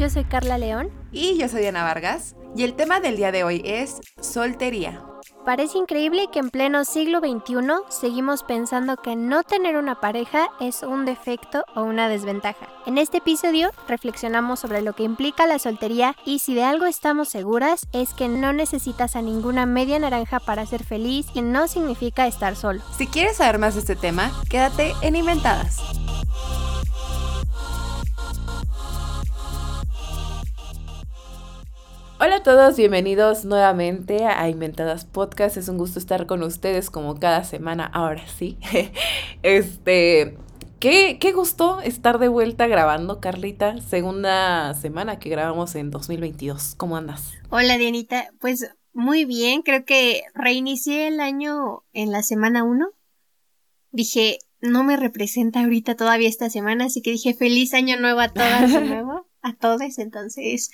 Yo soy Carla León. Y yo soy Diana Vargas. Y el tema del día de hoy es soltería. Parece increíble que en pleno siglo XXI seguimos pensando que no tener una pareja es un defecto o una desventaja. En este episodio reflexionamos sobre lo que implica la soltería y si de algo estamos seguras es que no necesitas a ninguna media naranja para ser feliz y no significa estar solo. Si quieres saber más de este tema, quédate en Inventadas. Hola a todos, bienvenidos nuevamente a Inventadas Podcast. Es un gusto estar con ustedes como cada semana, ahora sí. este, qué, qué gusto estar de vuelta grabando, Carlita. Segunda semana que grabamos en 2022. ¿Cómo andas? Hola, Dianita. Pues muy bien, creo que reinicié el año en la semana 1. Dije, no me representa ahorita todavía esta semana, así que dije feliz año nuevo a todas de nuevo, a todos. Entonces,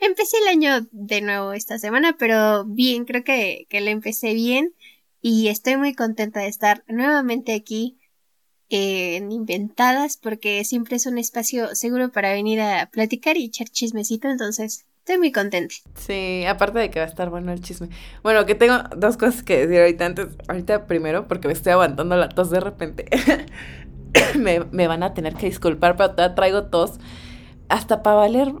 Empecé el año de nuevo esta semana, pero bien, creo que, que lo empecé bien y estoy muy contenta de estar nuevamente aquí en Inventadas porque siempre es un espacio seguro para venir a platicar y echar chismecito, entonces estoy muy contenta. Sí, aparte de que va a estar bueno el chisme. Bueno, que tengo dos cosas que decir ahorita antes, ahorita primero porque me estoy aguantando la tos de repente. me, me, van a tener que disculpar, pero todavía traigo tos hasta para valer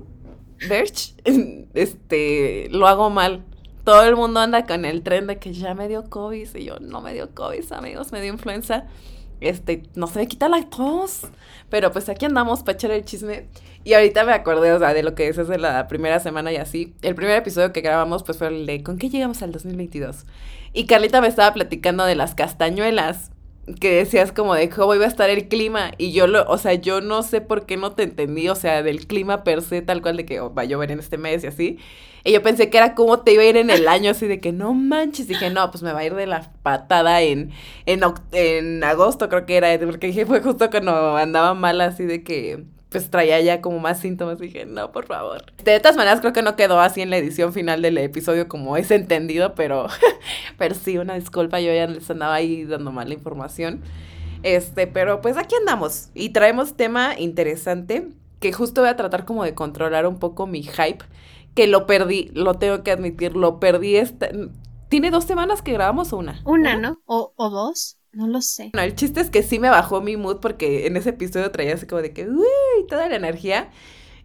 Birch, este, lo hago mal. Todo el mundo anda con el tren de que ya me dio COVID y yo no me dio COVID, amigos, me dio influenza. Este, no se me quita la tos. Pero pues aquí andamos para echar el chisme. Y ahorita me acordé, o sea, de lo que es de la primera semana y así. El primer episodio que grabamos, pues fue el de ¿Con qué llegamos al 2022? Y Carlita me estaba platicando de las castañuelas que decías como de cómo iba a estar el clima y yo lo, o sea, yo no sé por qué no te entendí, o sea, del clima per se tal cual de que oh, va a llover en este mes y así. Y yo pensé que era como te iba a ir en el año, así de que no manches. Dije, no, pues me va a ir de la patada en, en, en agosto, creo que era, porque dije, fue justo cuando andaba mal, así de que pues traía ya como más síntomas. Dije, no, por favor. De todas maneras, creo que no quedó así en la edición final del episodio como es entendido, pero, pero sí, una disculpa, yo ya les andaba ahí dando mala información. Este, pero pues aquí andamos y traemos tema interesante que justo voy a tratar como de controlar un poco mi hype, que lo perdí, lo tengo que admitir, lo perdí esta... ¿Tiene dos semanas que grabamos o una? Una, ¿no? O, o dos. No lo sé. No, el chiste es que sí me bajó mi mood porque en ese episodio traía así como de que, uy, toda la energía.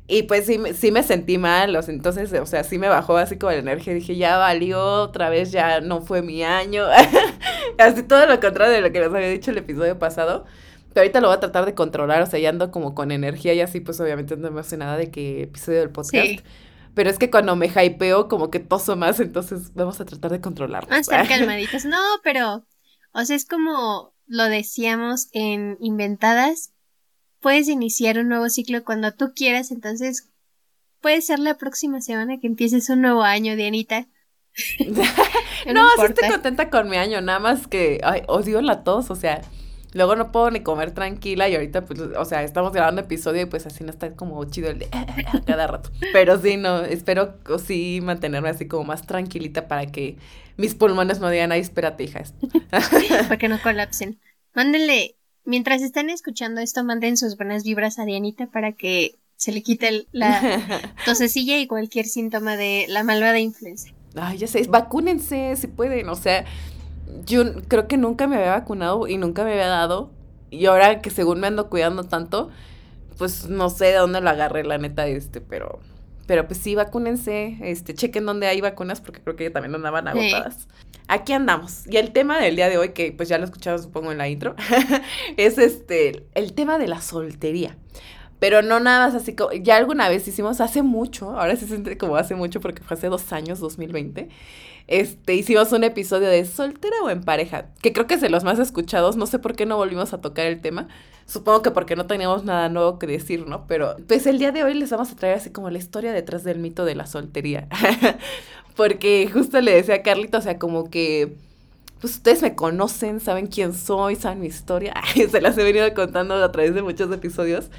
Y pues sí, sí me sentí mal, entonces, o sea, sí me bajó así como la energía. Dije, ya valió, otra vez ya no fue mi año. así todo lo contrario de lo que les había dicho el episodio pasado. Pero ahorita lo voy a tratar de controlar, o sea, ya ando como con energía y así, pues obviamente no me hace nada de que episodio del podcast. Pero es que cuando me hypeo, como que toso más, entonces vamos a tratar de controlarlo. Vamos a calmaditas. No, pero o sea, es como lo decíamos en Inventadas, puedes iniciar un nuevo ciclo cuando tú quieras, entonces puede ser la próxima semana que empieces un nuevo año, Dianita. no, sí estoy contenta con mi año, nada más que ay, odio la tos, o sea, Luego no puedo ni comer tranquila y ahorita, pues, o sea, estamos grabando episodio y pues así no está como chido el de cada rato. Pero sí, no, espero sí mantenerme así como más tranquilita para que mis pulmones no digan, ay, espérate, hija. para que no colapsen. Mándenle, mientras están escuchando esto, manden sus buenas vibras a Dianita para que se le quite la tosecilla y cualquier síntoma de la malvada influenza. Ay, ya sé, vacúnense si pueden, o sea yo creo que nunca me había vacunado y nunca me había dado. Y ahora que según me ando cuidando tanto, pues no sé de dónde lo agarré, la neta, este, pero. Pero pues sí, vacúnense, este, chequen dónde hay vacunas, porque creo que también andaban agotadas. Aquí andamos. Y el tema del día de hoy, que pues ya lo escuchado supongo en la intro, es este, el tema de la soltería. Pero no nada más así como, ya alguna vez hicimos hace mucho, ahora se siente como hace mucho porque fue hace dos años, 2020 este, hicimos un episodio de soltera o en pareja, que creo que es de los más escuchados, no sé por qué no volvimos a tocar el tema, supongo que porque no teníamos nada nuevo que decir, ¿no? Pero pues el día de hoy les vamos a traer así como la historia detrás del mito de la soltería, porque justo le decía a Carlito, o sea, como que pues ustedes me conocen, saben quién soy, saben mi historia, se las he venido contando a través de muchos episodios.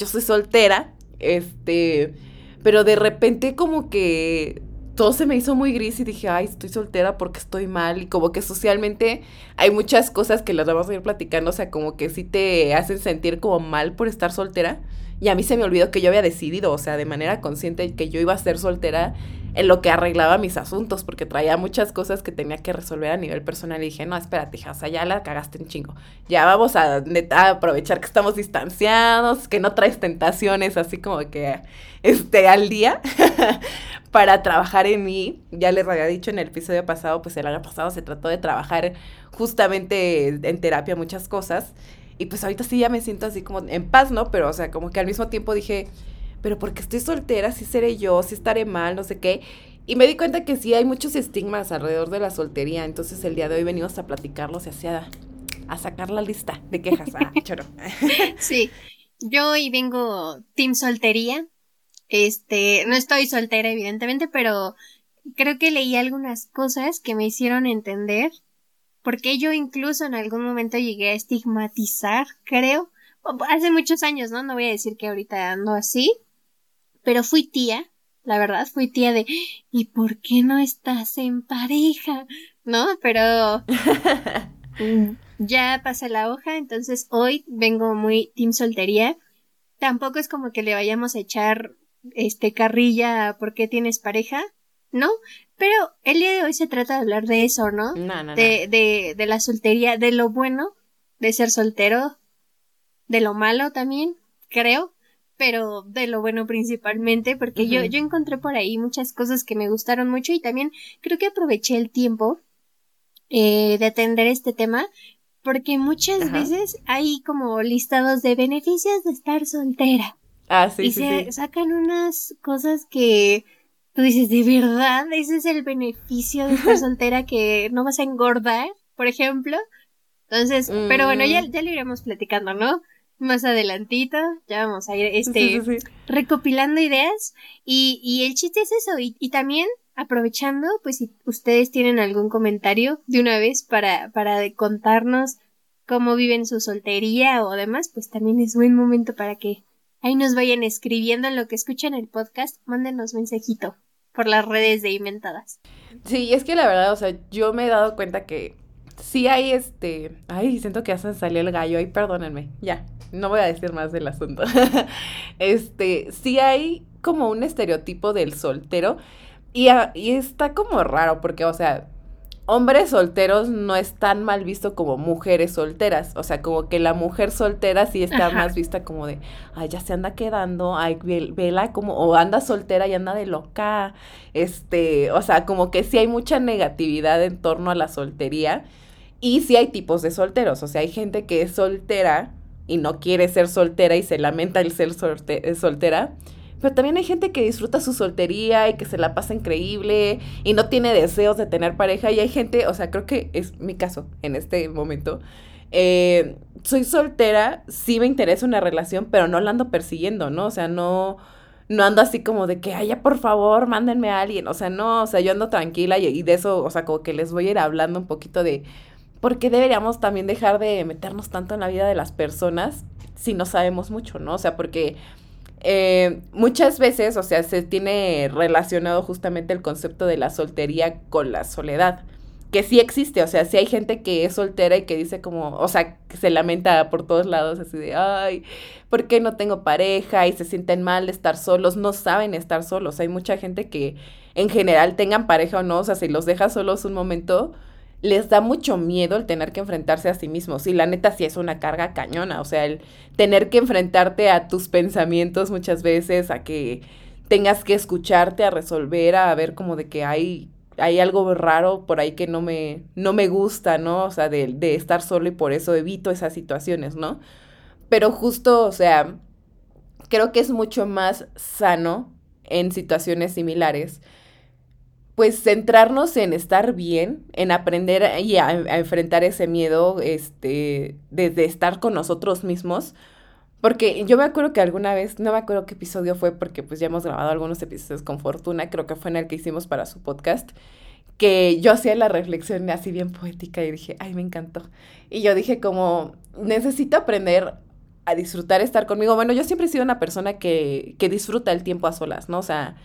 Yo soy soltera, este, pero de repente como que todo se me hizo muy gris y dije, ay, estoy soltera porque estoy mal. Y como que socialmente hay muchas cosas que las vamos a ir platicando, o sea, como que sí te hacen sentir como mal por estar soltera. Y a mí se me olvidó que yo había decidido, o sea, de manera consciente, que yo iba a ser soltera en lo que arreglaba mis asuntos, porque traía muchas cosas que tenía que resolver a nivel personal. Y dije, no, espérate, sea, ya la cagaste un chingo. Ya vamos a neta, aprovechar que estamos distanciados, que no traes tentaciones así como que este, al día para trabajar en mí. Ya les había dicho en el episodio pasado, pues el año pasado se trató de trabajar justamente en terapia muchas cosas. Y pues ahorita sí ya me siento así como en paz, ¿no? Pero, o sea, como que al mismo tiempo dije, pero porque estoy soltera, sí seré yo, sí estaré mal, no sé qué. Y me di cuenta que sí hay muchos estigmas alrededor de la soltería. Entonces el día de hoy venimos a platicarlos y así a, a sacar la lista de quejas. Ah, choro. sí, yo hoy vengo team soltería. Este, no estoy soltera evidentemente, pero creo que leí algunas cosas que me hicieron entender porque yo incluso en algún momento llegué a estigmatizar, creo, hace muchos años, ¿no? No voy a decir que ahorita ando así, pero fui tía, la verdad, fui tía de, ¿y por qué no estás en pareja? ¿No? Pero ya pasé la hoja, entonces hoy vengo muy team soltería. Tampoco es como que le vayamos a echar este carrilla porque tienes pareja, ¿no? Pero el día de hoy se trata de hablar de eso, ¿no? No, no, de, de, de la soltería, de lo bueno de ser soltero, de lo malo también, creo, pero de lo bueno principalmente, porque yo, yo encontré por ahí muchas cosas que me gustaron mucho y también creo que aproveché el tiempo eh, de atender este tema, porque muchas veces hay como listados de beneficios de estar soltera. Ah, sí, y se sacan unas cosas que tú dices, ¿de verdad? ¿Ese es el beneficio de estar soltera que no vas a engordar, por ejemplo? Entonces, pero bueno, ya, mm. ya lo iremos platicando, ¿no? Más adelantito, ya vamos a ir este recopilando ideas y, y el chiste es eso y, y también aprovechando, pues si ustedes tienen algún comentario de una vez para, para contarnos cómo viven su soltería o demás, pues también es buen momento para que ahí nos vayan escribiendo en lo que escuchan el podcast, mándenos mensajito por las redes de inventadas. Sí, es que la verdad, o sea, yo me he dado cuenta que sí hay este, ay, siento que ya se salió el gallo, ay, perdónenme, ya, no voy a decir más del asunto. este, sí hay como un estereotipo del soltero y, y está como raro porque, o sea, hombres solteros no es tan mal visto como mujeres solteras. O sea, como que la mujer soltera sí está más vista como de, ay, ya se anda quedando, ay, vela como, o anda soltera y anda de loca. Este, o sea, como que sí hay mucha negatividad en torno a la soltería. Y sí hay tipos de solteros. O sea, hay gente que es soltera y no quiere ser soltera y se lamenta el ser soltera pero también hay gente que disfruta su soltería y que se la pasa increíble y no tiene deseos de tener pareja. Y hay gente, o sea, creo que es mi caso en este momento. Eh, soy soltera, sí me interesa una relación, pero no la ando persiguiendo, ¿no? O sea, no, no ando así como de que, ay, ya por favor, mándenme a alguien. O sea, no, o sea, yo ando tranquila y, y de eso, o sea, como que les voy a ir hablando un poquito de por qué deberíamos también dejar de meternos tanto en la vida de las personas si no sabemos mucho, ¿no? O sea, porque eh, muchas veces, o sea, se tiene relacionado justamente el concepto de la soltería con la soledad, que sí existe, o sea, sí hay gente que es soltera y que dice como, o sea, que se lamenta por todos lados, así de, ay, ¿por qué no tengo pareja? Y se sienten mal de estar solos, no saben estar solos. Hay mucha gente que en general tengan pareja o no, o sea, si los deja solos un momento, les da mucho miedo el tener que enfrentarse a sí mismos. Y la neta sí es una carga cañona, o sea, el tener que enfrentarte a tus pensamientos muchas veces, a que tengas que escucharte, a resolver, a ver como de que hay, hay algo raro por ahí que no me, no me gusta, ¿no? O sea, de, de estar solo y por eso evito esas situaciones, ¿no? Pero justo, o sea, creo que es mucho más sano en situaciones similares pues centrarnos en estar bien, en aprender y a, enfrentar ese miedo, este, desde estar con nosotros mismos. Porque yo me acuerdo que alguna vez, no me acuerdo qué episodio fue, porque pues ya hemos grabado algunos episodios con Fortuna, creo que fue en el que hicimos para su podcast, que yo hacía la reflexión así bien poética y dije, ay, me encantó. Y yo dije como, necesito aprender a disfrutar estar conmigo. Bueno, yo siempre he sido una persona que, que disfruta el tiempo a solas, ¿no? O sea,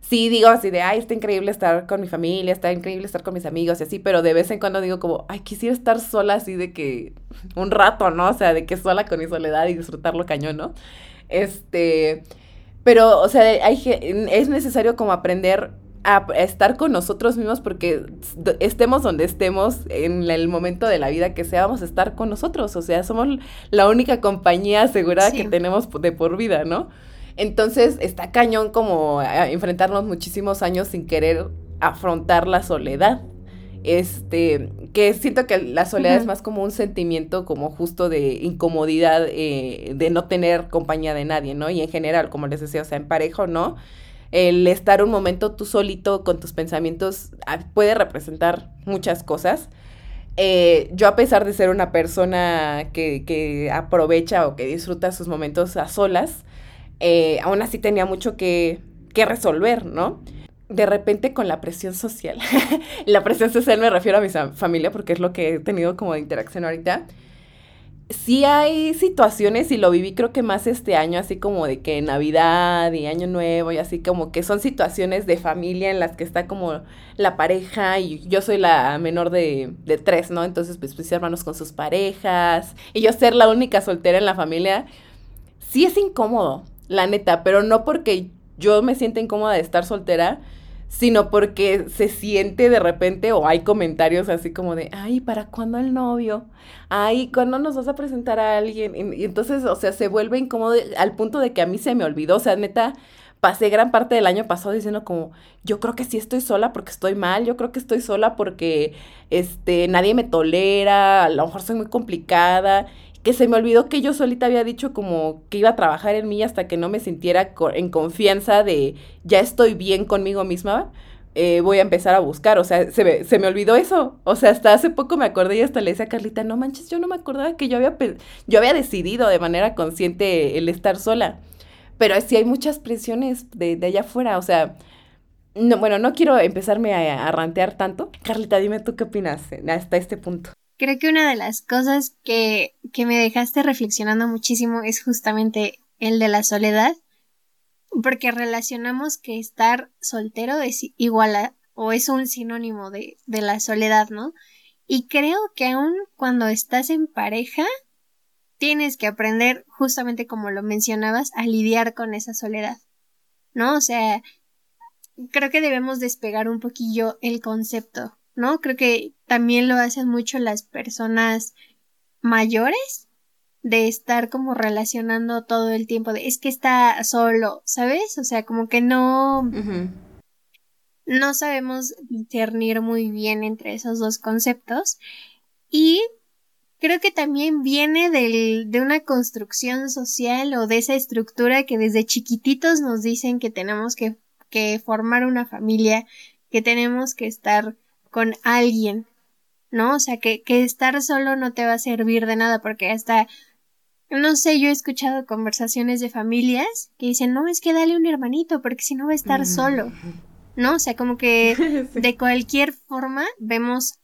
sí digo así de, ay, está increíble estar con mi familia, está increíble estar con mis amigos y así, pero de vez en cuando digo como, ay, quisiera estar sola así de que un rato, ¿no? O sea, de que sola con mi soledad y disfrutarlo cañón, ¿no? Este, pero, o sea, hay, es necesario como aprender a estar con nosotros mismos porque estemos donde estemos en el momento de la vida que sea, vamos a estar con nosotros. O sea, somos la única compañía asegurada que tenemos de por vida, ¿no? Entonces está cañón como enfrentarnos muchísimos años sin querer afrontar la soledad. Este, que siento que la soledad es más como un sentimiento como justo de incomodidad, eh, de no tener compañía de nadie, ¿no? Y en general, como les decía, o sea, en pareja o no, el estar un momento tú solito con tus pensamientos ah, puede representar muchas cosas. Eh, yo a pesar de ser una persona que, que, aprovecha o que disfruta sus momentos a solas, eh, aún así tenía mucho que, que resolver, ¿no? De repente con la presión social, la presión social me refiero a mi familia porque es lo que he tenido como de interacción ahorita, sí hay situaciones y lo viví creo que más este año, así como de que Navidad y Año Nuevo y así como que son situaciones de familia en las que está como la pareja y yo soy la menor de, de tres, ¿no? Entonces pues mis hermanos con sus parejas y yo ser la única soltera en la familia, sí es incómodo, la neta, pero no porque yo me sienta incómoda de estar soltera, sino porque se siente de repente o hay comentarios así como de, ay, ¿para cuándo el novio? Ay, ¿cuándo nos vas a presentar a alguien? Y, entonces, o sea, se vuelve incómodo al punto de que a mí se me olvidó, o sea, neta, pasé gran parte del año pasado diciendo como, yo creo que sí estoy sola porque estoy mal, yo creo que estoy sola porque, este, nadie me tolera, a lo mejor soy muy complicada, que se me olvidó que yo solita había dicho como que iba a trabajar en mí hasta que no me sintiera en confianza de ya estoy bien conmigo misma, eh, voy a empezar a buscar. O sea, se me, se me olvidó eso. O sea, hasta hace poco me acordé y hasta le decía a Carlita, no manches, yo no me acordaba que yo había, yo había decidido de manera consciente el estar sola. Pero sí hay muchas presiones de, de allá afuera. O sea, no, bueno, no quiero empezarme a, a rantear tanto. Carlita, dime tú qué opinas hasta este punto. Creo que una de las cosas que, que me dejaste reflexionando muchísimo es justamente el de la soledad, porque relacionamos que estar soltero es igual a, o es un sinónimo de, de la soledad, ¿no? Y creo que aun cuando estás en pareja, tienes que aprender, justamente como lo mencionabas, a lidiar con esa soledad, ¿no? O sea, creo que debemos despegar un poquillo el concepto ¿no? Creo que también lo hacen mucho las personas mayores de estar como relacionando todo el tiempo de es que está solo, ¿sabes? O sea, como que no no sabemos discernir muy bien entre esos dos conceptos y creo que también viene del, de una construcción social o de esa estructura que desde chiquititos nos dicen que tenemos que, que formar una familia, que tenemos que estar con alguien, ¿no? O sea, que, que estar solo no te va a servir de nada porque hasta, no sé, yo he escuchado conversaciones de familias que dicen, no, es que dale un hermanito porque si no va a estar solo, ¿no? O sea, como que de cualquier forma vemos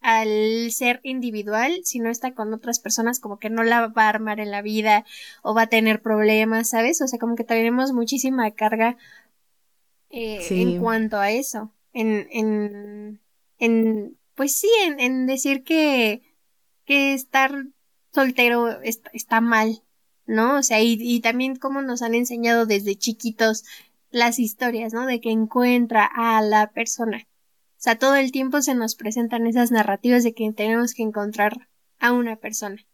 al ser individual, si no está con otras personas, como que no la va a armar en la vida o va a tener problemas, ¿sabes? O sea, como que tenemos muchísima carga eh, en cuanto a eso, en, en, en, pues sí, en, en decir que, que estar soltero está, mal, ¿no? O sea, y, y también como nos han enseñado desde chiquitos las historias, ¿no? De que encuentra a la persona. O sea, todo el tiempo se nos presentan esas narrativas de que tenemos que encontrar a una persona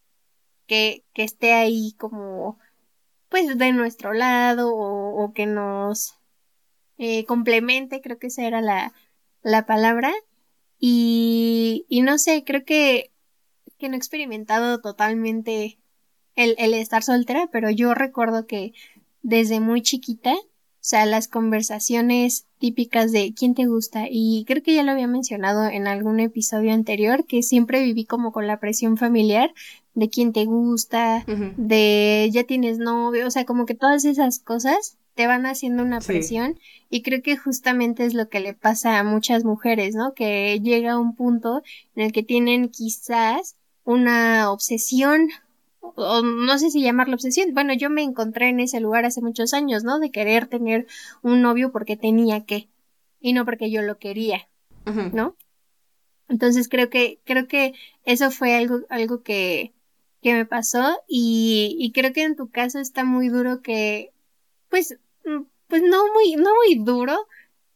que, que esté ahí como, pues, de nuestro lado o, o que nos eh, complemente, creo que esa era la, la palabra. Y, y no sé, creo que, que no he experimentado totalmente el, el estar soltera, pero yo recuerdo que desde muy chiquita, o sea, las conversaciones típicas de quién te gusta, y creo que ya lo había mencionado en algún episodio anterior, que siempre viví como con la presión familiar de quién te gusta, de ya tienes novio, o sea, como que todas esas cosas te van haciendo una presión y creo que justamente es lo que le pasa a muchas mujeres, ¿no? Que llega un punto en el que tienen quizás una obsesión o no sé si llamarlo obsesión. Bueno, yo me encontré en ese lugar hace muchos años, ¿no? De querer tener un novio porque tenía que y no porque yo lo quería, ¿no? Entonces creo que creo que eso fue algo algo que que me pasó y, y creo que en tu caso está muy duro que, pues, pues no muy, no muy duro,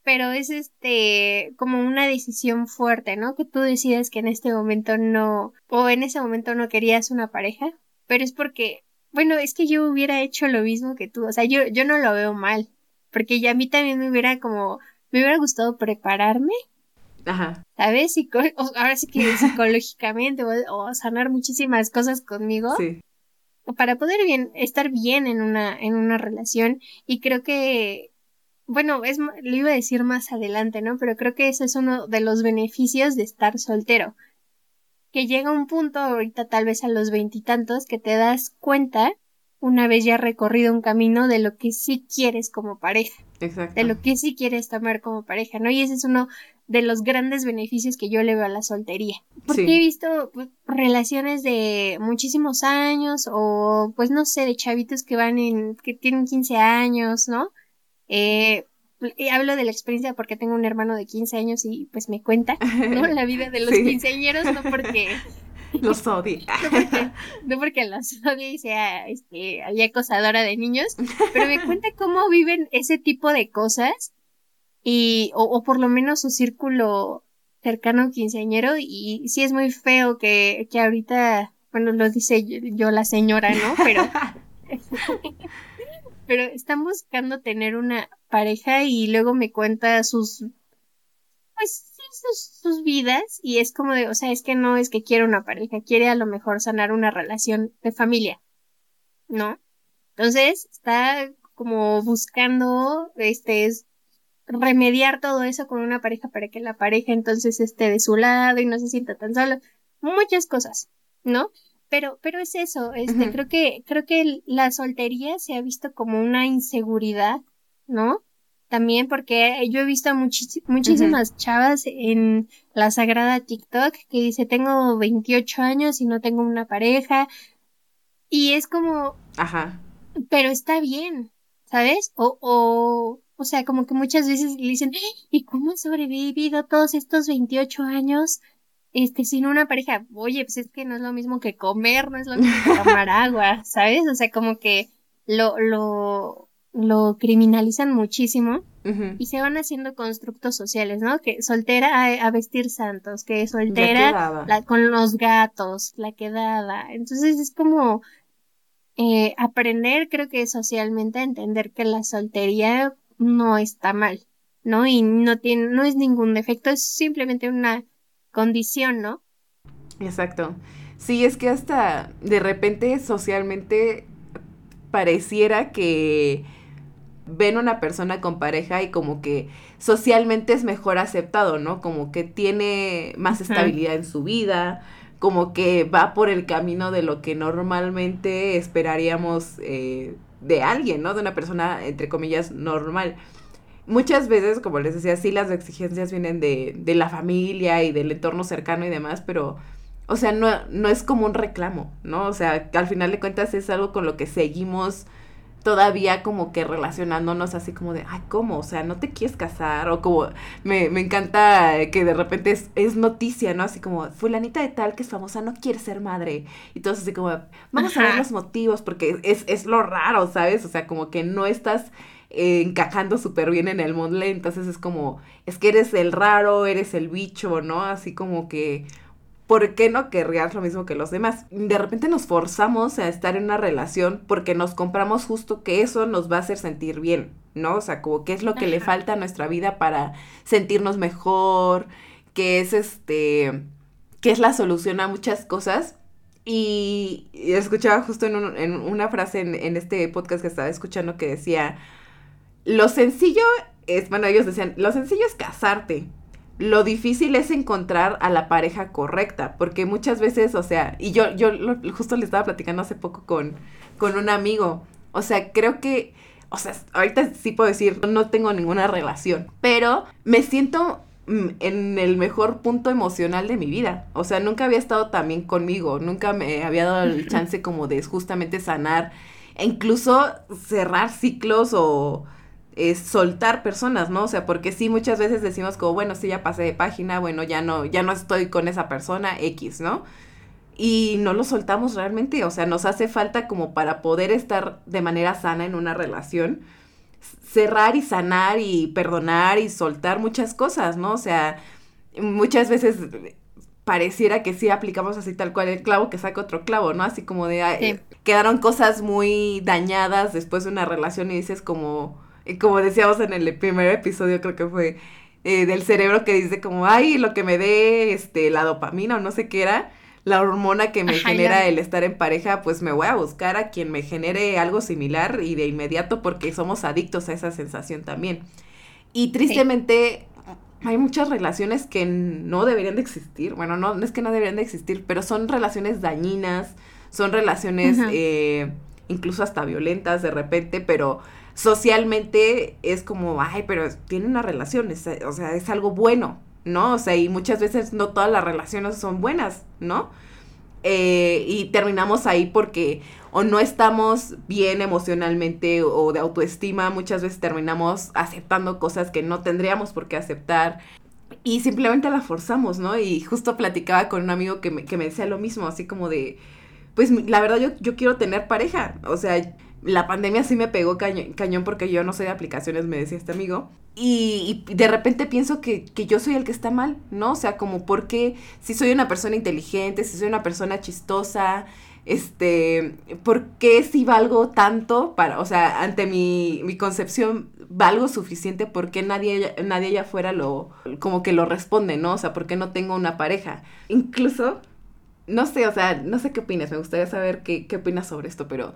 pero es este como una decisión fuerte, ¿no? Que tú decides que en este momento no, o en ese momento no querías una pareja, pero es porque, bueno, es que yo hubiera hecho lo mismo que tú, o sea, yo, yo no lo veo mal, porque ya a mí también me hubiera como, me hubiera gustado prepararme. Ajá. ¿Sabes? ahora sí que psicológicamente o, sanar muchísimas cosas conmigo. Sí. Para poder bien, estar bien en una, en una relación. Y creo que bueno, es, lo iba a decir más adelante, ¿no? Pero creo que ese es uno de los beneficios de estar soltero. Que llega un punto, ahorita tal vez a los veintitantos, que te das cuenta, una vez ya recorrido un camino, de lo que sí quieres como pareja. Exacto. De lo que sí quieres tomar como pareja, ¿no? Y ese es uno de los grandes beneficios que yo le veo a la soltería. Porque he visto pues, relaciones de muchísimos años o pues no sé, de chavitos que van en, que tienen 15 años, ¿no? Eh, hablo de la experiencia porque tengo un hermano de 15 años y pues me cuenta, ¿no? La vida de los quinceañeros, no porque... Los odie. no, porque, los odie y sea este, acosadora de niños, pero me cuenta cómo viven ese tipo de cosas y, o, por lo menos su círculo cercano quinceañero y sí es muy feo que, que ahorita, bueno, lo dice yo la señora, ¿no? Pero pero están buscando tener una pareja y luego me cuenta sus pues sus, sus, vidas y es como de, o sea, es que no es que quiere una pareja, quiere a lo mejor sanar una relación de familia, ¿no? Entonces, está como buscando, este, es remediar todo eso con una pareja para que la pareja entonces esté de su lado y no se sienta tan solo, muchas cosas, ¿no? pero, pero es eso, este, creo que, creo que la soltería se ha visto como una inseguridad, ¿no? También porque yo he visto muchísimas chavas en la sagrada TikTok que dice tengo 28 años y no tengo una pareja. Y es como... Ajá. Pero está bien, ¿sabes? O, o, o sea, como que muchas veces le dicen, ¿y cómo he sobrevivido todos estos 28 años este, sin una pareja, oye, pues es que no es lo mismo que comer, no es lo mismo que tomar agua, ¿sabes? O sea, como que lo, lo, lo criminalizan muchísimo y se van haciendo constructos sociales, ¿no? Que soltera a, vestir santos, que soltera con los gatos, la quedada. Entonces es como eh, aprender, creo que socialmente, a entender que la soltería no está mal, ¿no? Y no tiene, no es ningún defecto, es simplemente una condición, ¿no? Exacto. Sí, es que hasta de repente socialmente pareciera que ven una persona con pareja y como que socialmente es mejor aceptado, ¿no? Como que tiene más estabilidad en su vida, como que va por el camino de lo que normalmente esperaríamos eh, de alguien, ¿no? De una persona, entre comillas, normal muchas veces, como les decía, sí las exigencias vienen de, de la familia y del entorno cercano y demás, pero, o sea, no, no es como un reclamo, ¿no? O sea, al final de cuentas es algo con lo que seguimos todavía como que relacionándonos así como de, ay, ¿cómo? O sea, ¿no te quieres casar? O como, me, me encanta que de repente es, es, noticia, ¿no? Así como, fulanita de tal que es famosa no quiere ser madre. Y todo así como, vamos a ver los motivos porque es, es lo raro, ¿sabes? O sea, como que no estás encajando súper bien en el mundo, entonces es como, es que eres el raro, eres el bicho, ¿no? Así como que, ¿por qué no querrías lo mismo que los demás? De repente nos forzamos a estar en una relación porque nos compramos justo que eso nos va a hacer sentir bien, ¿no? O sea, como qué es lo que le falta a nuestra vida para sentirnos mejor, que es este, es la solución a muchas cosas. Y escuchaba justo en, en una frase en, en este podcast que estaba escuchando que decía, lo sencillo es, bueno, ellos decían, lo sencillo es casarte. Lo difícil es encontrar a la pareja correcta, porque muchas veces, o sea, y yo, yo justo le estaba platicando hace poco con, con un amigo, o sea, creo que, o sea, ahorita sí puedo decir, no tengo ninguna relación, pero me siento mm, en el mejor punto emocional de mi vida. O sea, nunca había estado tan bien conmigo, nunca me había dado el chance como de justamente sanar e incluso cerrar ciclos o es soltar personas, ¿no? O sea, porque sí, muchas veces decimos como, bueno, sí, ya pasé de página, bueno, ya no, ya no estoy con esa persona X, ¿no? y no lo soltamos realmente, o sea, nos hace falta como para poder estar de manera sana en una relación, cerrar y sanar y perdonar y soltar muchas cosas, ¿no? O sea, muchas veces pareciera que sí aplicamos así tal cual el clavo que saca otro clavo, ¿no? Así como de quedaron cosas muy dañadas después de una relación y dices como como decíamos en el primer episodio creo que fue eh, del cerebro que dice como ay lo que me dé este la dopamina o no sé qué era la hormona que me genera el estar en pareja, pues me voy a buscar a quien me genere algo similar y de inmediato porque somos adictos a esa sensación también. Y tristemente hay muchas relaciones que no deberían de existir. Bueno, no, no es que no deberían de existir, pero son relaciones dañinas, son relaciones eh, incluso hasta violentas de repente, pero socialmente es como, ay, pero tiene una relación, o sea, es algo bueno, ¿no? O sea, y muchas veces no todas las relaciones son buenas, ¿no? Eh, y terminamos ahí porque o no estamos bien emocionalmente o de autoestima, muchas veces terminamos aceptando cosas que no tendríamos por qué aceptar y simplemente la forzamos, ¿no? Y justo platicaba con un amigo que me, que me decía lo mismo, así como de, pues la verdad yo, yo quiero tener pareja, o sea, la pandemia sí me pegó cañón, porque yo no soy de aplicaciones, me decía este amigo. Y, de repente pienso que, yo soy el que está mal, ¿no? O sea, como porque si soy una persona inteligente, si soy una persona chistosa, este, ¿por qué si valgo tanto para, o sea, ante mi, mi concepción valgo suficiente porque nadie, nadie allá afuera lo, como que lo responde, ¿no? O sea, ¿por qué no tengo una pareja? Incluso, no sé, o sea, no sé qué opinas, me gustaría saber qué, qué opinas sobre esto, pero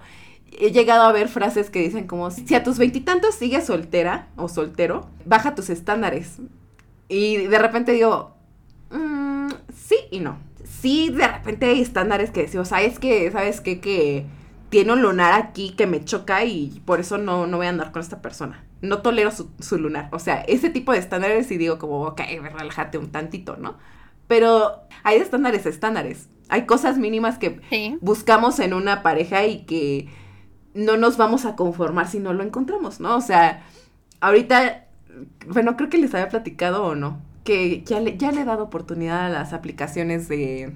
he llegado a ver frases que dicen como, si a tus veintitantos sigues soltera o soltero, baja tus estándares. Y de repente digo, mm, sí y no. Sí, de repente hay estándares que decimos, ¿sabes que ¿Sabes qué? Que tiene un lunar aquí que me choca y por eso no, no voy a andar con esta persona. No tolero su, su lunar. O sea, ese tipo de estándares y digo como, ok, relájate un tantito, ¿no? Pero hay estándares, estándares. Hay cosas mínimas que buscamos en una pareja y que no nos vamos a conformar si no lo encontramos, ¿no? O sea, ahorita, bueno, creo que les había platicado o no, que ya le, ya le he dado oportunidad a las aplicaciones de,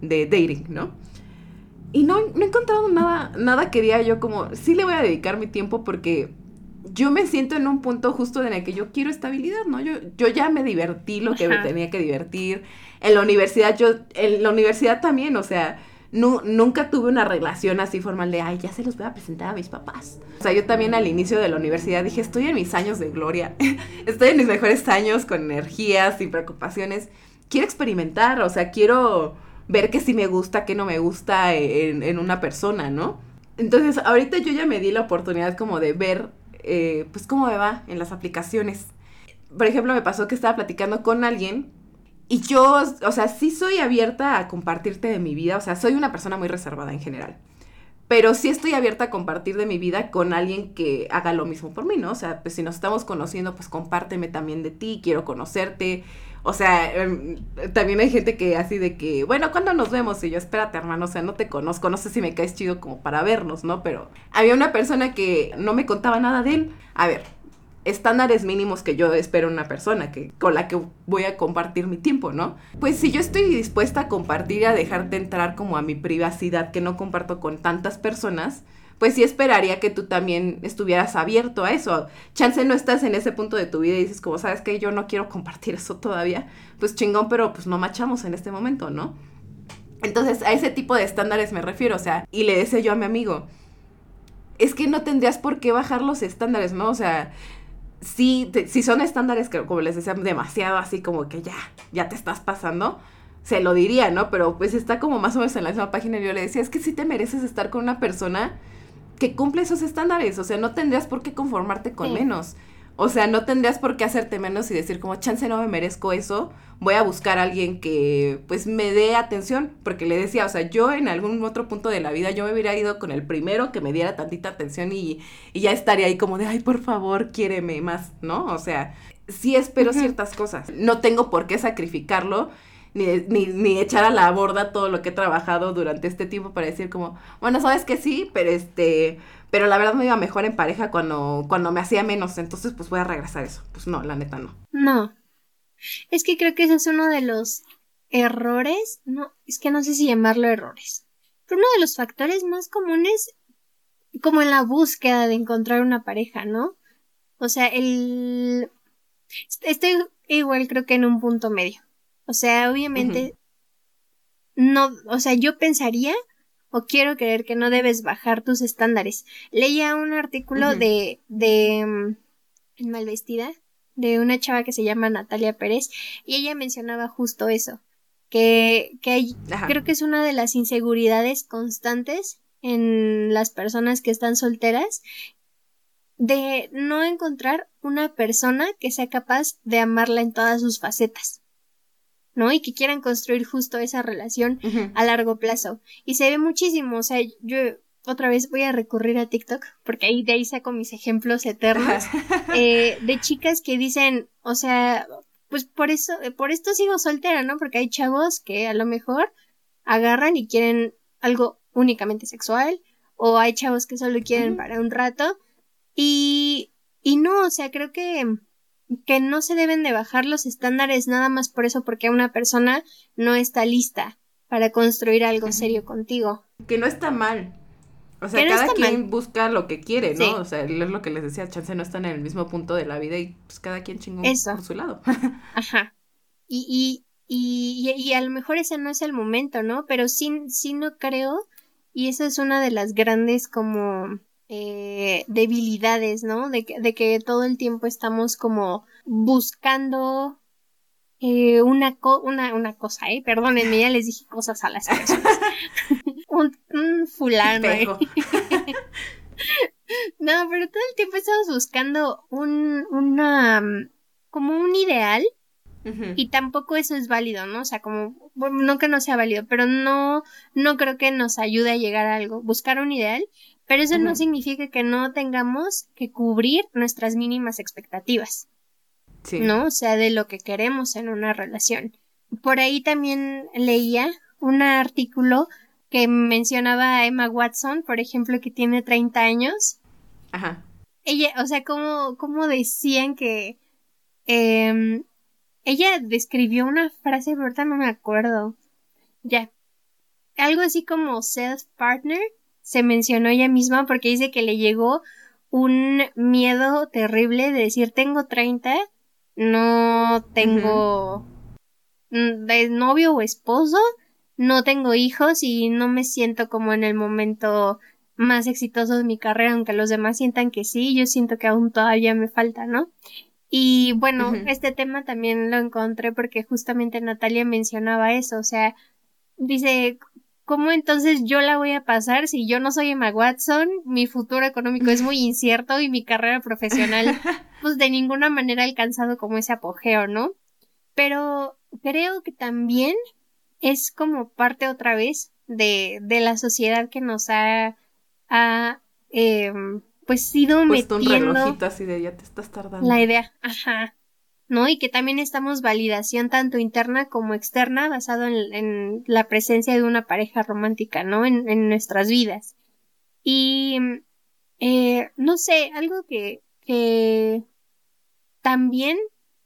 de dating, ¿no? Y no, no he encontrado nada, nada que diga yo como, sí le voy a dedicar mi tiempo porque yo me siento en un punto justo en el que yo quiero estabilidad, ¿no? Yo, yo ya me divertí lo que me tenía que divertir. En la universidad, yo, en la universidad también, o sea, nunca tuve una relación así formal de, ay, ya se los voy a presentar a mis papás. O sea, yo también al inicio de la universidad dije, estoy en mis años de gloria, estoy en mis mejores años con energías, y preocupaciones. Quiero experimentar, o sea, quiero ver qué sí me gusta, qué no me gusta en, una persona, ¿no? Entonces, ahorita yo ya me di la oportunidad como de ver, eh, pues, cómo me va en las aplicaciones. Por ejemplo, me pasó que estaba platicando con alguien y yo, o sea, sí soy abierta a compartirte de mi vida, o sea, soy una persona muy reservada en general. Pero sí estoy abierta a compartir de mi vida con alguien que haga lo mismo por mí, ¿no? O sea, pues si nos estamos conociendo, pues compárteme también de ti, quiero conocerte. O sea, em, también hay gente que así de que, bueno, ¿cuándo nos vemos? Y yo, espérate, hermano, o sea, no te conozco, no sé si me caes chido como para vernos, ¿no? Pero había una persona que no me contaba nada de él. A ver, estándares mínimos que yo espero en una persona que, con la que voy a compartir mi tiempo, ¿no? Pues si yo estoy dispuesta a compartir y a dejarte entrar como a mi privacidad que no comparto con tantas personas, pues sí esperaría que tú también estuvieras abierto a eso. Chance no estás en ese punto de tu vida y dices como, sabes que yo no quiero compartir eso todavía, pues chingón, pero pues no machamos en este momento, ¿no? Entonces a ese tipo de estándares me refiero, o sea, y le decía yo a mi amigo, es que no tendrías por qué bajar los estándares, ¿no? O sea, si, si son estándares que, como les decía, demasiado así como que ya, ya te estás pasando, se lo diría, ¿no? Pero pues está como más o menos en la misma página y yo le decía, es que si te mereces estar con una persona que cumple esos estándares, o sea, no tendrías por qué conformarte con menos. O sea, no tendrías por qué hacerte menos y decir como, chance no me merezco eso, voy a buscar a alguien que pues me dé atención, porque le decía, o sea, yo en algún otro punto de la vida yo me hubiera ido con el primero que me diera tantita atención y, y ya estaría ahí como de, ay, por favor, quiéreme más, ¿no? O sea, sí espero ciertas cosas, no tengo por qué sacrificarlo. Ni, ni, ni, echar a la borda todo lo que he trabajado durante este tiempo para decir como, bueno, sabes que sí, pero este, pero la verdad me iba mejor en pareja cuando, cuando me hacía menos, entonces pues voy a regresar eso. Pues no, la neta no. No. Es que creo que ese es uno de los errores, no, es que no sé si llamarlo errores, pero uno de los factores más comunes, como en la búsqueda de encontrar una pareja, ¿no? O sea, el... Estoy igual creo que en un punto medio. O sea, obviamente, no, o sea, yo pensaría o quiero creer que no debes bajar tus estándares. Leía un artículo de, de, mm, Malvestida, de una chava que se llama Natalia Pérez, y ella mencionaba justo eso, que, que creo que es una de las inseguridades constantes en las personas que están solteras de no encontrar una persona que sea capaz de amarla en todas sus facetas. ¿No? Y que quieran construir justo esa relación a largo plazo. Y se ve muchísimo, o sea, yo otra vez voy a recurrir a TikTok, porque ahí de ahí saco mis ejemplos eternos, eh, de chicas que dicen, o sea, pues por eso, por esto sigo soltera, ¿no? Porque hay chavos que a lo mejor agarran y quieren algo únicamente sexual, o hay chavos que solo quieren para un rato, y, y no, o sea, creo que que no se deben de bajar los estándares nada más por eso porque una persona no está lista para construir algo serio contigo. Que no está mal. O sea, cada quien busca lo que quiere, ¿no? O sea, es lo que les decía, chance no están en el mismo punto de la vida y pues cada quien chingó por su lado. Ajá. Y, y, y, y, a lo mejor ese no es el momento, ¿no? Pero sí, sí no creo, y esa es una de las grandes como eh, debilidades, ¿no? De que, de que todo el tiempo estamos como buscando eh, una, una, una cosa, ¿eh? Perdónenme, ya les dije cosas a las personas. un, fulano, ¿eh? no, pero todo el tiempo estamos buscando un, una, como un ideal y tampoco eso es válido, ¿no? O sea, como, no que no sea válido, pero no, no creo que nos ayude a llegar a algo. Buscar un ideal pero eso no significa que no tengamos que cubrir nuestras mínimas expectativas. Sí. ¿No? O sea, de lo que queremos en una relación. Por ahí también leía un artículo que mencionaba a Emma Watson, por ejemplo, que tiene 30 años. Ajá. Ella, o sea, como, como decían que eh, ella describió una frase, pero ahorita no me acuerdo. Ya. Algo así como self-partner, se mencionó ella misma porque dice que le llegó un miedo terrible de decir tengo 30, no tengo de novio o esposo, no tengo hijos y no me siento como en el momento más exitoso de mi carrera, aunque los demás sientan que sí, yo siento que aún todavía me falta, ¿no? Y bueno, este tema también lo encontré porque justamente Natalia mencionaba eso, o sea, dice, ¿cómo entonces yo la voy a pasar si yo no soy Emma Watson? Mi futuro económico es muy incierto y mi carrera profesional, pues de ninguna manera ha alcanzado como ese apogeo, ¿no? Pero creo que también es como parte otra vez de, de la sociedad que nos ha, ha eh, pues sido Puesto metiendo un relojito así de ya te estás tardando. La idea, ajá. ¿No? Y que también estamos validación tanto interna como externa basado en, la presencia de una pareja romántica, ¿no? En, nuestras vidas. Y, eh, no sé, algo que, que también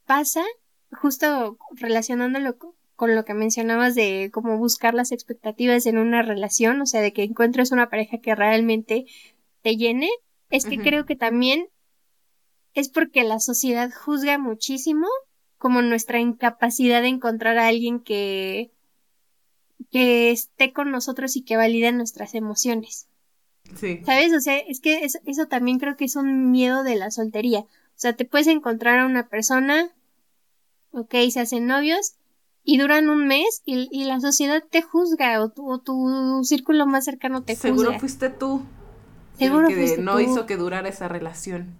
pasa, justo relacionándolo con lo que mencionabas de cómo buscar las expectativas en una relación, o sea, de que encuentres una pareja que realmente te llene, es que creo que también es porque la sociedad juzga muchísimo como nuestra incapacidad de encontrar a alguien que que esté con nosotros y que valide nuestras emociones. Sí. ¿Sabes? O sea, es que eso, eso también creo que es un miedo de la soltería. O sea, te puedes encontrar a una persona, ok, se hacen novios y duran un mes y, y la sociedad te juzga o tu, o tu, círculo más cercano te juzga. Seguro fuiste tú. Seguro que no hizo que durara esa relación.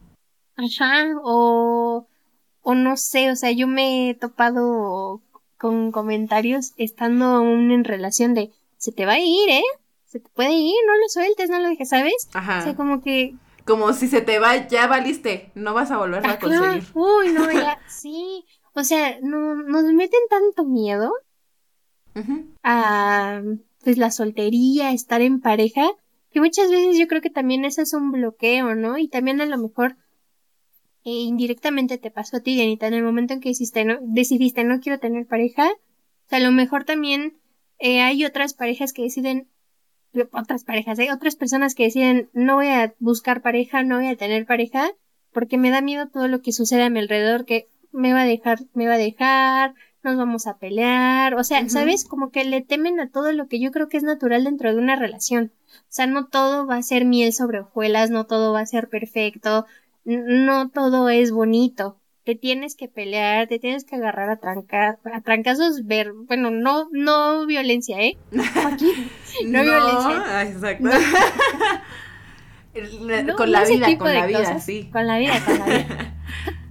Ajá, o, o no sé, o sea, yo me he topado con comentarios estando aún en relación de, se te va a ir, ¿eh? Se te puede ir, no lo sueltes, no lo dejes, ¿sabes? Ajá. O sea, como que... Como si se te va, ya valiste, no vas a volver a conseguir. Uy, no, ya, sí. O sea, no, nos meten tanto miedo a, pues, la soltería, estar en pareja, que muchas veces yo creo que también eso es un bloqueo, ¿no? Y también a lo mejor e indirectamente te pasó a ti, Dianita, en el momento en que hiciste, no, decidiste no quiero tener pareja, O sea, a lo mejor también eh, hay otras parejas que deciden, otras parejas, hay otras personas que deciden, no voy a buscar pareja, no voy a tener pareja, porque me da miedo todo lo que sucede a mi alrededor, que me va a dejar, me va a dejar, nos vamos a pelear, o sea, ¿sabes? Como que le temen a todo lo que yo creo que es natural dentro de una relación. O sea, no todo va a ser miel sobre hojuelas, no todo va a ser perfecto, no todo es bonito. Te tienes que pelear, te tienes que agarrar a trancar, a trancazos ver, bueno, no, no violencia, ¿eh? Aquí, no, violencia. Exacto. con, la vida, con la vida, sí. Con la vida, con la vida.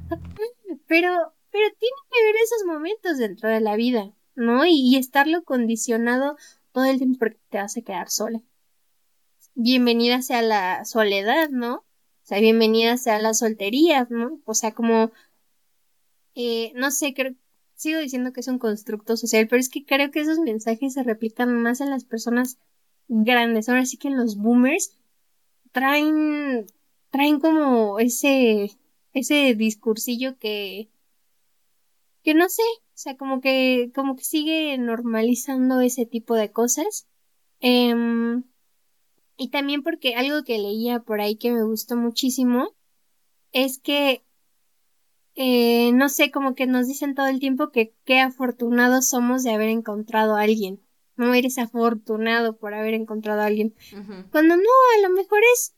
pero, pero tiene que haber esos momentos dentro de la vida, ¿no? Y, estarlo condicionado todo el tiempo porque te vas a quedar sola. Bienvenida sea la soledad, ¿no? Sea, bienvenida sea la soltería, ¿no? O sea, como, eh, no sé, creo, sigo diciendo que es un constructo social, pero es que creo que esos mensajes se replican más en las personas grandes. Ahora sí que en los boomers traen, traen como ese, ese discursillo que, que no sé, o sea, como que, como que sigue normalizando ese tipo de cosas. Em, y también porque algo que leía por ahí que me gustó muchísimo es que, eh, no sé, como que nos dicen todo el tiempo que qué afortunados somos de haber encontrado a alguien. No eres afortunado por haber encontrado a alguien. Cuando no, a lo mejor es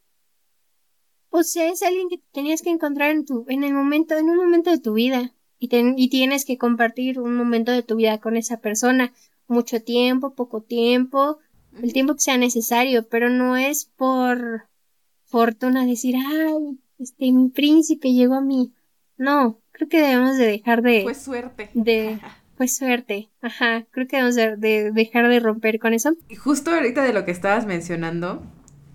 o sea, es alguien que tenías que encontrar en tu, en el momento, en un momento de tu vida y, y tienes que compartir un momento de tu vida con esa persona, mucho tiempo, poco tiempo, el tiempo que sea necesario, pero no es por fortuna decir, ay, este, mi príncipe llegó a mí. No, creo que debemos de dejar de... Fue suerte. De... Fue suerte. Ajá, creo que debemos de, de dejar de romper con eso. Y justo ahorita de lo que estabas mencionando,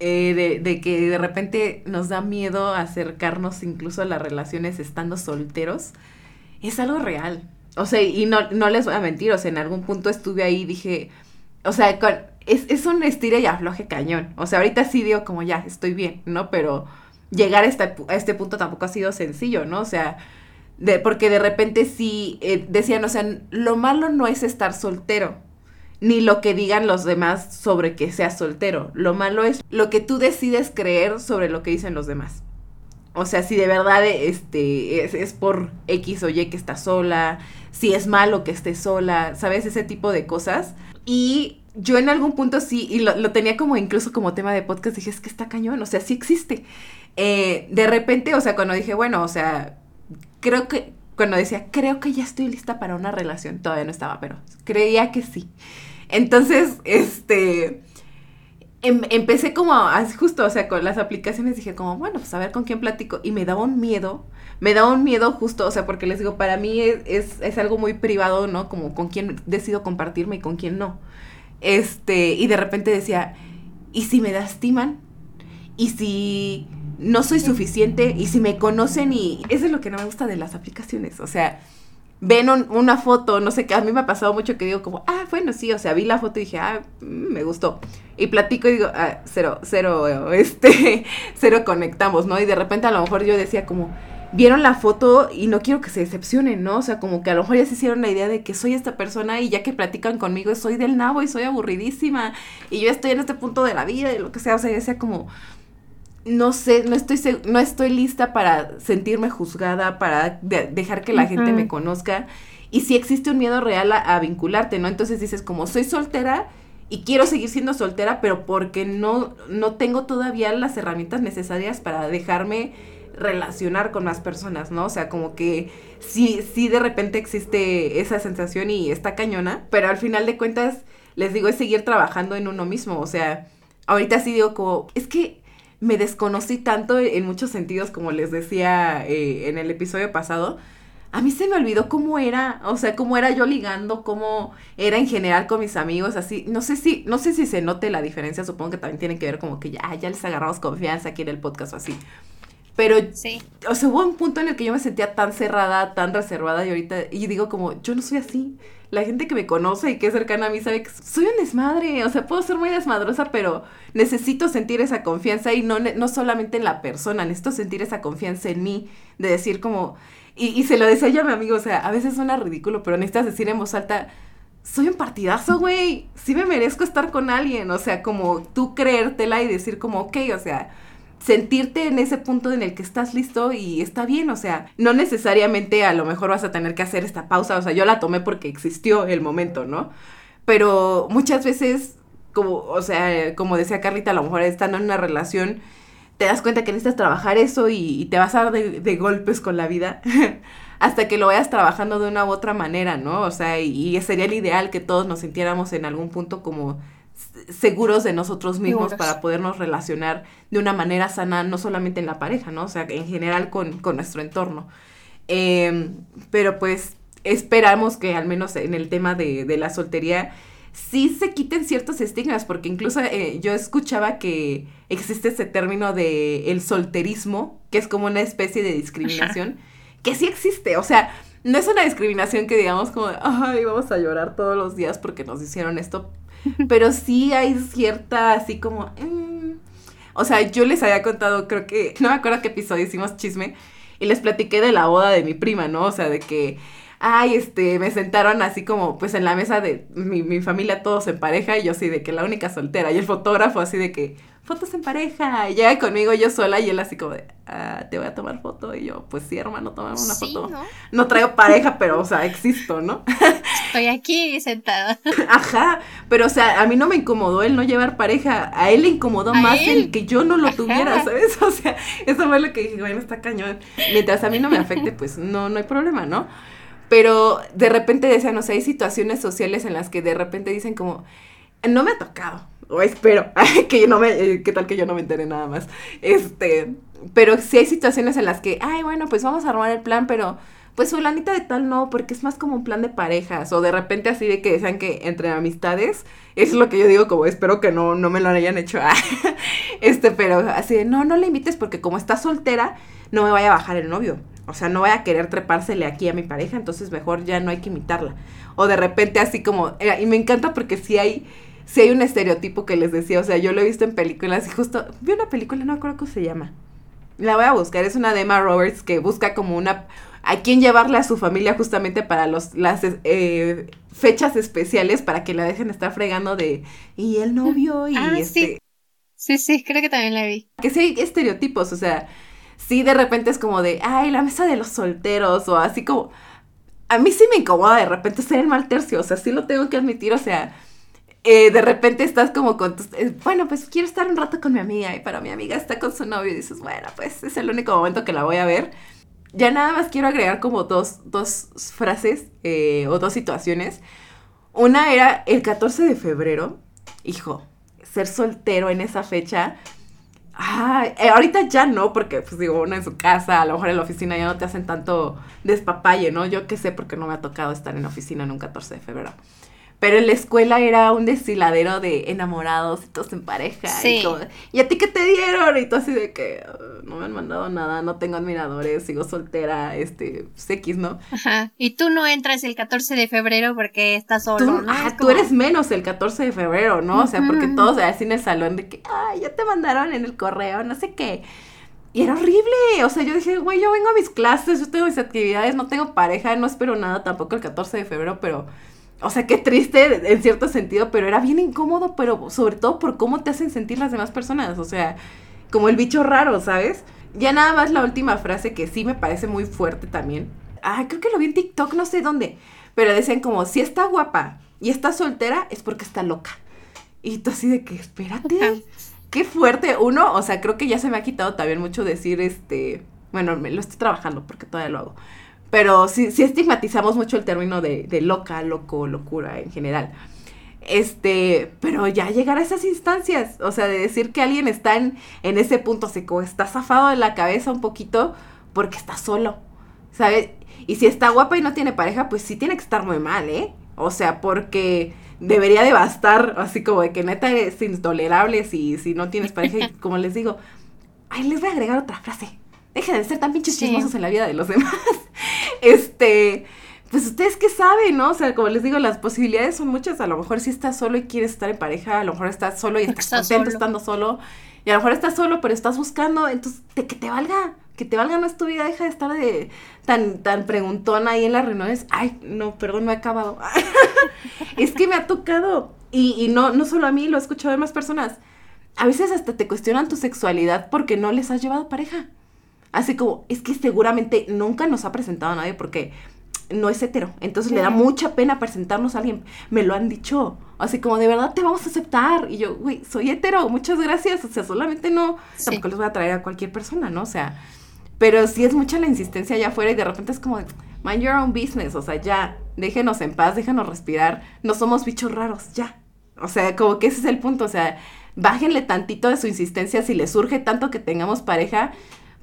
eh, de, de, que de repente nos da miedo acercarnos incluso a las relaciones estando solteros es algo real. O sea, y no, no les voy a mentir, o sea, en algún punto estuve ahí y dije, o sea, es, es un estire y afloje cañón. O sea, ahorita sí digo como ya, estoy bien, ¿no? Pero llegar a este, a este punto tampoco ha sido sencillo, ¿no? O sea, porque de repente sí eh, decían, o sea, lo malo no es estar soltero, ni lo que digan los demás sobre que seas soltero. Lo malo es lo que tú decides creer sobre lo que dicen los demás. O sea, si de verdad este, es, por X o Y que está sola, si es malo que esté sola, ¿sabes? Ese tipo de cosas. Y yo en algún punto sí, y lo, tenía como incluso como tema de podcast, dije, es que está cañón, o sea, sí existe. Eh, de repente, o sea, cuando dije, bueno, o sea, creo que, cuando decía, creo que ya estoy lista para una relación, todavía no estaba, pero creía que sí. Entonces, este Em, empecé como justo, o sea, con las aplicaciones dije como, bueno, pues a ver con quién platico. Y me daba un miedo, me daba un miedo justo, o sea, porque les digo, para mí es, es, algo muy privado, ¿no? Como con quién decido compartirme y con quién no. Este, y de repente decía, ¿y si me lastiman? ¿Y si no soy suficiente? ¿Y si me conocen? Y eso es lo que no me gusta de las aplicaciones, o sea ven una foto, no sé qué, a mí me ha pasado mucho que digo como, ah, bueno, sí, o sea, vi la foto y dije, ah, mm, me gustó. Y platico y digo, ah, cero, cero, este, cero conectamos, ¿no? Y de repente a lo mejor yo decía como, vieron la foto y no quiero que se decepcionen, ¿no? O sea, como que a lo mejor ya se hicieron la idea de que soy esta persona y ya que platican conmigo soy del nabo y soy aburridísima y yo estoy en este punto de la vida y lo que sea, o sea, ya sea como, no sé, no estoy, no estoy lista para sentirme juzgada, para dejar que la gente me conozca. Y si existe un miedo real a, vincularte, ¿no? Entonces dices, como soy soltera y quiero seguir siendo soltera, pero porque no, no tengo todavía las herramientas necesarias para dejarme relacionar con más personas, ¿no? O sea, como que sí, sí de repente existe esa sensación y está cañona, pero al final de cuentas, les digo, es seguir trabajando en uno mismo, o sea, ahorita sí digo como, es que me desconocí tanto en muchos sentidos, como les decía eh, en el episodio pasado. A mí se me olvidó cómo era, o sea, cómo era yo ligando, cómo era en general con mis amigos, así. No sé si, no sé si se note la diferencia, supongo que también tiene que ver como que ya, ya les agarramos confianza aquí en el podcast o así. Pero, sí. o sea, hubo un punto en el que yo me sentía tan cerrada, tan reservada y ahorita, y digo como, yo no soy así la gente que me conoce y que es cercana a mí sabe que soy un desmadre, o sea, puedo ser muy desmadrosa, pero necesito sentir esa confianza y no, no solamente en la persona, necesito sentir esa confianza en mí, de decir como, y, y se lo decía yo a mi amigo, o sea, a veces suena ridículo, pero necesitas decir en voz alta, soy un partidazo, güey. Sí me merezco estar con alguien. O sea, como tú creértela y decir como, ok, o sea, sentirte en ese punto en el que estás listo y está bien, o sea, no necesariamente a lo mejor vas a tener que hacer esta pausa, o sea, yo la tomé porque existió el momento, ¿no? Pero muchas veces, como, o sea, como decía Carlita, a lo mejor estando en una relación, te das cuenta que necesitas trabajar eso y, te vas a dar de, golpes con la vida hasta que lo vayas trabajando de una u otra manera, ¿no? O sea, y, y sería el ideal que todos nos sintiéramos en algún punto como seguros de nosotros mismos para podernos relacionar de una manera sana, no solamente en la pareja, ¿no? O sea, en general con, nuestro entorno. Em, pero pues esperamos que al menos en el tema de, la soltería sí se quiten ciertos estigmas, porque incluso eh, yo escuchaba que existe ese término de el solterismo, que es como una especie de discriminación, que sí existe, o sea, no es una discriminación que digamos como, ay, vamos a llorar todos los días porque nos hicieron esto, pero sí hay cierta, así como... Mm". O sea, yo les había contado, creo que, no me acuerdo qué episodio hicimos chisme, y les platiqué de la boda de mi prima, ¿no? O sea, de que, ay, este, me sentaron así como, pues en la mesa de mi, mi familia todos en pareja, y yo así de que la única soltera, y el fotógrafo así de que, fotos en pareja. Y llega conmigo yo sola y él así como de, ah, te voy a tomar foto. Y yo, pues sí, hermano, tomame una foto. ¿no? ¿no? traigo pareja, pero, o sea, existo, ¿no? Estoy aquí sentada. Ajá, pero, o sea, a mí no me incomodó el no llevar pareja. A él le incomodó más el que yo no lo tuviera, ¿sabes? O sea, eso fue lo que dije, bueno, está cañón. Mientras a mí no me afecte, pues no, no hay problema, ¿no? Pero de repente decían, o sea, hay situaciones sociales en las que de repente dicen como, no me ha tocado o espero, que yo no me, eh, qué tal que yo no me entere nada más. Este, pero sí hay situaciones en las que, ay, bueno, pues vamos a armar el plan, pero pues fulanita de tal no, porque es más como un plan de parejas, o de repente así de que decían que entre amistades, eso es lo que yo digo, como espero que no, no me lo hayan hecho, este, pero así de, no, no le invites porque como está soltera, no me vaya a bajar el novio, o sea, no vaya a querer trepársele aquí a mi pareja, entonces mejor ya no hay que imitarla, o de repente así como, eh, y me encanta porque sí hay si hay un estereotipo que les decía, o sea, yo lo he visto en películas y justo vi una película, no acuerdo cómo se llama. La voy a buscar, es una de Emma Roberts que busca como una a quién llevarle a su familia justamente para los las eh, fechas especiales para que la dejen estar fregando de y el novio y ah, este sí. sí sí creo que también la vi que sí hay estereotipos o sea sí de repente es como de ay la mesa de los solteros o así como a mí sí me incomoda de repente ser el mal tercio o sea sí lo tengo que admitir o sea eh, de repente estás como con tus, eh, bueno, pues quiero estar un rato con mi amiga y para mi amiga está con su novio y dices, bueno, pues es el único momento que la voy a ver. Ya nada más quiero agregar como dos, dos frases eh, o dos situaciones. Una era el 14 de febrero, hijo, ser soltero en esa fecha. Ah, ahorita ya no, porque pues digo, uno en su casa, a lo mejor en la oficina ya no te hacen tanto despapalle, ¿no? Yo qué sé, porque no me ha tocado estar en la oficina en un 14 de febrero. Pero en la escuela era un destiladero de enamorados y todos en pareja y todo. ¿Y a ti qué te dieron? Y tú así de que no me han mandado nada, no tengo admiradores, sigo soltera, este, X, ¿no? Ajá. Y tú no entras el 14 de febrero porque estás solo, tú, ¿no? tú eres menos el 14 de febrero, ¿no? O sea, porque todos así en el salón de que, ay, ya te mandaron en el correo, no sé qué. Y era horrible. O sea, yo dije, güey, yo vengo a mis clases, yo tengo mis actividades, no tengo pareja, no espero nada tampoco el 14 de febrero, pero o sea, qué triste en cierto sentido, pero era bien incómodo, pero sobre todo por cómo te hacen sentir las demás personas. O sea, como el bicho raro, ¿sabes? Ya nada más la última frase que sí me parece muy fuerte también. Ah, creo que lo vi en TikTok, no sé dónde. Pero decían como, si está guapa y está soltera, es porque está loca. Y tú así de que, espérate. Qué fuerte. Uno, o sea, creo que ya se me ha quitado también mucho decir, este, bueno, me lo estoy trabajando porque todavía lo hago pero sí, sí estigmatizamos mucho el término de, de, loca, loco, locura en general. Este, pero ya llegar a esas instancias, o sea, de decir que alguien está en, en ese punto seco, está zafado de la cabeza un poquito porque está solo, ¿sabes? Y si está guapa y no tiene pareja, pues sí tiene que estar muy mal, ¿eh? O sea, porque debería de bastar, así como de que neta es intolerable si, si no tienes pareja. Y como les digo, ay, les voy a agregar otra frase. Deja de ser tan pinches chismosos en la vida de los demás. este, pues ustedes qué saben, ¿no? O sea, como les digo, las posibilidades son muchas. A lo mejor si estás solo y quieres estar en pareja, a lo mejor estás solo y estás, contento estando solo. Y a lo mejor estás solo, pero estás buscando, entonces, que te valga, que te valga no es tu vida, deja de estar de tan, tan preguntona ahí en las reuniones. Ay, no, perdón, no he acabado. es que me ha tocado, y, y no, no solo a mí, lo he escuchado de más personas. A veces hasta te cuestionan tu sexualidad porque no les has llevado pareja. Así como, es que seguramente nunca nos ha presentado a nadie porque no es hetero. Entonces le da mucha pena presentarnos a alguien. Me lo han dicho. Así como, de verdad te vamos a aceptar. Y yo, güey, soy hetero, muchas gracias. O sea, solamente no, tampoco les voy a traer a cualquier persona, ¿no? O sea, pero sí es mucha la insistencia allá afuera y de repente es como, mind your own business. O sea, ya, déjenos en paz, déjenos respirar. No somos bichos raros, ya. O sea, como que ese es el punto. O sea, bájenle tantito de su insistencia si les surge tanto que tengamos pareja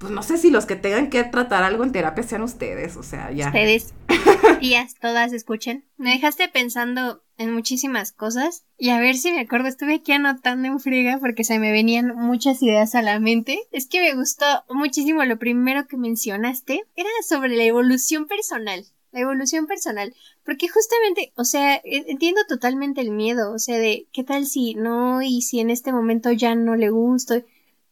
pues no sé si los que tengan que tratar algo en terapia sean ustedes, o sea, ya. Ustedes, tías, todas escuchen. Me dejaste pensando en muchísimas cosas y a ver si me acuerdo, estuve aquí anotando en friega porque se me venían muchas ideas a la mente. Es que me gustó muchísimo lo primero que mencionaste, era sobre la evolución personal. La evolución personal. Porque justamente, o sea, e, entiendo totalmente el miedo, o sea, de qué tal si no y si en este momento ya no le gusto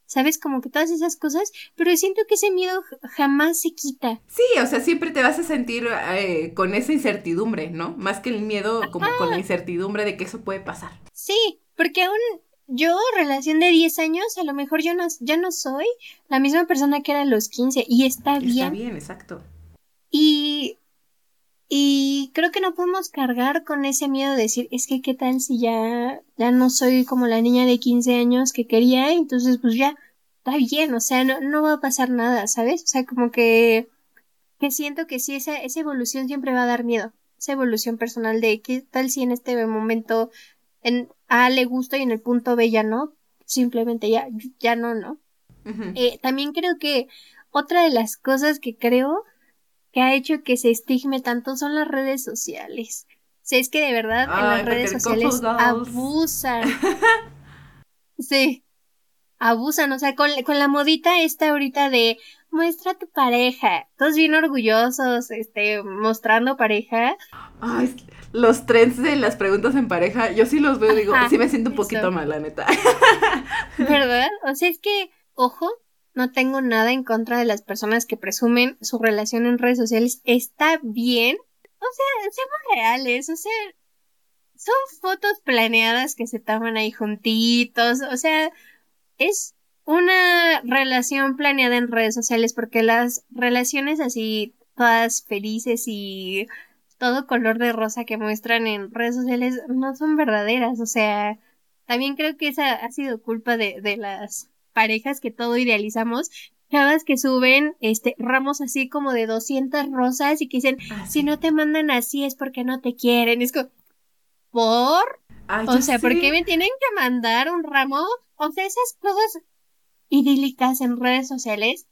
¿sabes? Como que todas esas cosas, pero siento que ese miedo jamás se quita. Sí, o sea, siempre te vas a sentir eh, con esa incertidumbre, ¿no? Más que el miedo, como con la incertidumbre de que eso puede pasar. Sí, porque aún yo, relación de 10 años, a lo mejor yo no, ya no soy la misma persona que era a los 15 y está bien. Está bien, exacto. Y y creo que no podemos cargar con ese miedo de decir, es que qué tal si ya, ya no soy como la niña de 15 años que quería, entonces pues ya, está bien, o sea, no, no va a pasar nada, ¿sabes? O sea, como que, que siento que sí, esa, esa evolución siempre va a dar miedo, esa evolución personal de qué tal si en este momento en A le gusta y en el punto B ya no, simplemente ya, ya no, ¿no? eh, también creo que otra de las cosas que creo que ha hecho que se estigme tanto son las redes sociales. O sea, es que de verdad en las redes sociales abusan. sí, abusan, o sea, con, con la modita esta ahorita de muestra tu pareja, todos bien orgullosos, este, mostrando pareja. Ay, los trends de las preguntas en pareja, yo sí los veo, digo, sí me siento un poquito mal, la neta. ¿Verdad? O sea, es que, ojo, no tengo nada en contra de las personas que presumen su relación en redes sociales. Está bien. O sea, seamos reales. O sea, son fotos planeadas que se toman ahí juntitos. O sea, es una relación planeada en redes sociales porque las relaciones así todas felices y todo color de rosa que muestran en redes sociales no son verdaderas. O sea, también creo que esa ha sido culpa de, de las parejas que todo idealizamos, chavas que suben este ramos así como de 200 rosas y que dicen, ah, si no te mandan así es porque no te quieren. Es como, ¿por? o sea, ¿por qué me tienen que mandar un ramo? O sea, esas cosas idílicas en redes sociales.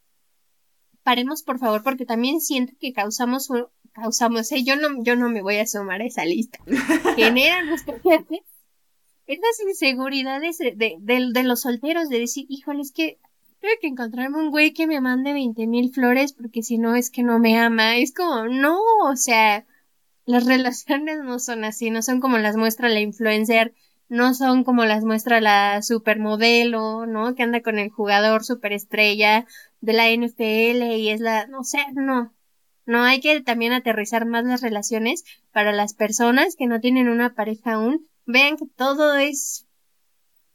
Paremos, por favor, porque también siento que causamos, causamos, ¿eh? yo no, yo no me voy a sumar a esa lista. Generan nuestros esas inseguridades de, de, los solteros, de decir, híjole, es que tengo que encontrarme un güey que me mande veinte mil flores porque si no es que no me ama. Es como, no, o sea, las relaciones no son así, no son como las muestra la influencer, no son como las muestra la supermodelo, ¿no? Que anda con el jugador superestrella de la NFL y es la, no sé, no. No hay que también aterrizar más las relaciones para las personas que no tienen una pareja aún vean que todo es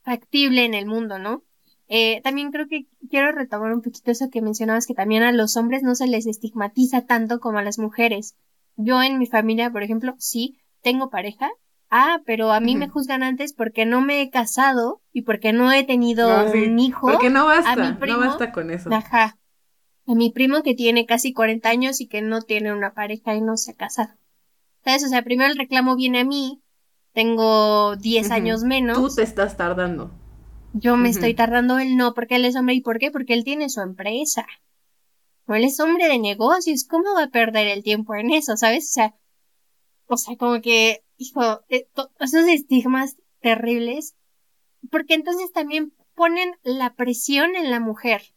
factible en el mundo, ¿no? Eh, también creo que quiero retomar un poquito eso que mencionabas, que también a los hombres no se les estigmatiza tanto como a las mujeres. Yo en mi familia, por ejemplo, sí, tengo pareja. Ah, pero a mí me juzgan antes porque no me he casado y porque no he tenido un hijo. Porque no basta, no basta con eso. Ajá. A mi primo que tiene casi 40 años y que no tiene una pareja y no se ha casado. ¿Sabes? O sea, primero el reclamo viene a mí tengo 10 años menos. Tú te estás tardando. Yo me estoy tardando, él no, porque él es hombre. ¿Y por qué? Porque él tiene su empresa. O él es hombre de negocios. ¿Cómo va a perder el tiempo en eso, sabes? O sea, o sea, como que, hijo, eh, esos estigmas terribles. Porque entonces también ponen la presión en la mujer.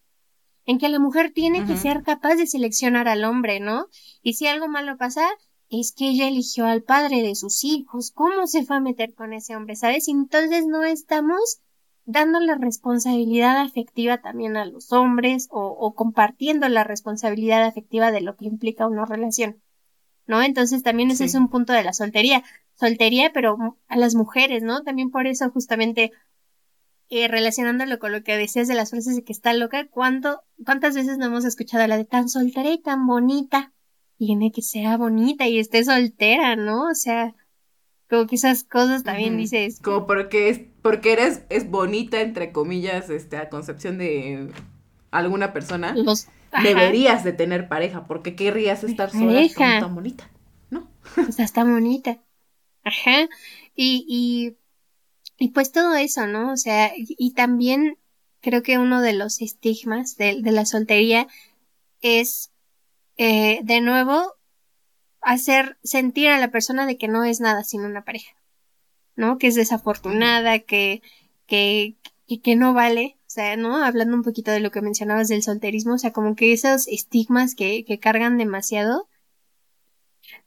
En que la mujer tiene que ser capaz de seleccionar al hombre, ¿no? Y si algo malo pasa, es que ella eligió al padre de sus hijos, ¿cómo se fue a meter con ese hombre? ¿Sabes? Entonces no estamos dando la responsabilidad afectiva también a los hombres o, compartiendo la responsabilidad afectiva de lo que implica una relación. ¿No? Entonces también ese es un punto de la soltería. Soltería, pero a las mujeres, ¿no? También por eso justamente eh, relacionándolo con lo que decías de las frases de que está loca, ¿cuánto, ¿cuántas veces no hemos escuchado la de tan soltera y tan bonita? Tiene que ser bonita y esté soltera, ¿no? O sea, como que esas cosas también dices. Como porque es, porque eres, es bonita, entre comillas, este, a concepción de alguna persona. deberías de tener pareja, porque querrías estar sola tan bonita, ¿no? O sea, está bonita. Ajá. Y, y, y pues todo eso, ¿no? O sea, y, también creo que uno de los estigmas de, de la soltería es, eh, de nuevo, hacer sentir a la persona de que no es nada sin una pareja, ¿no? Que es desafortunada, que, que, que, no vale, o sea, ¿no? Hablando un poquito de lo que mencionabas del solterismo, o sea, como que esos estigmas que, que cargan demasiado,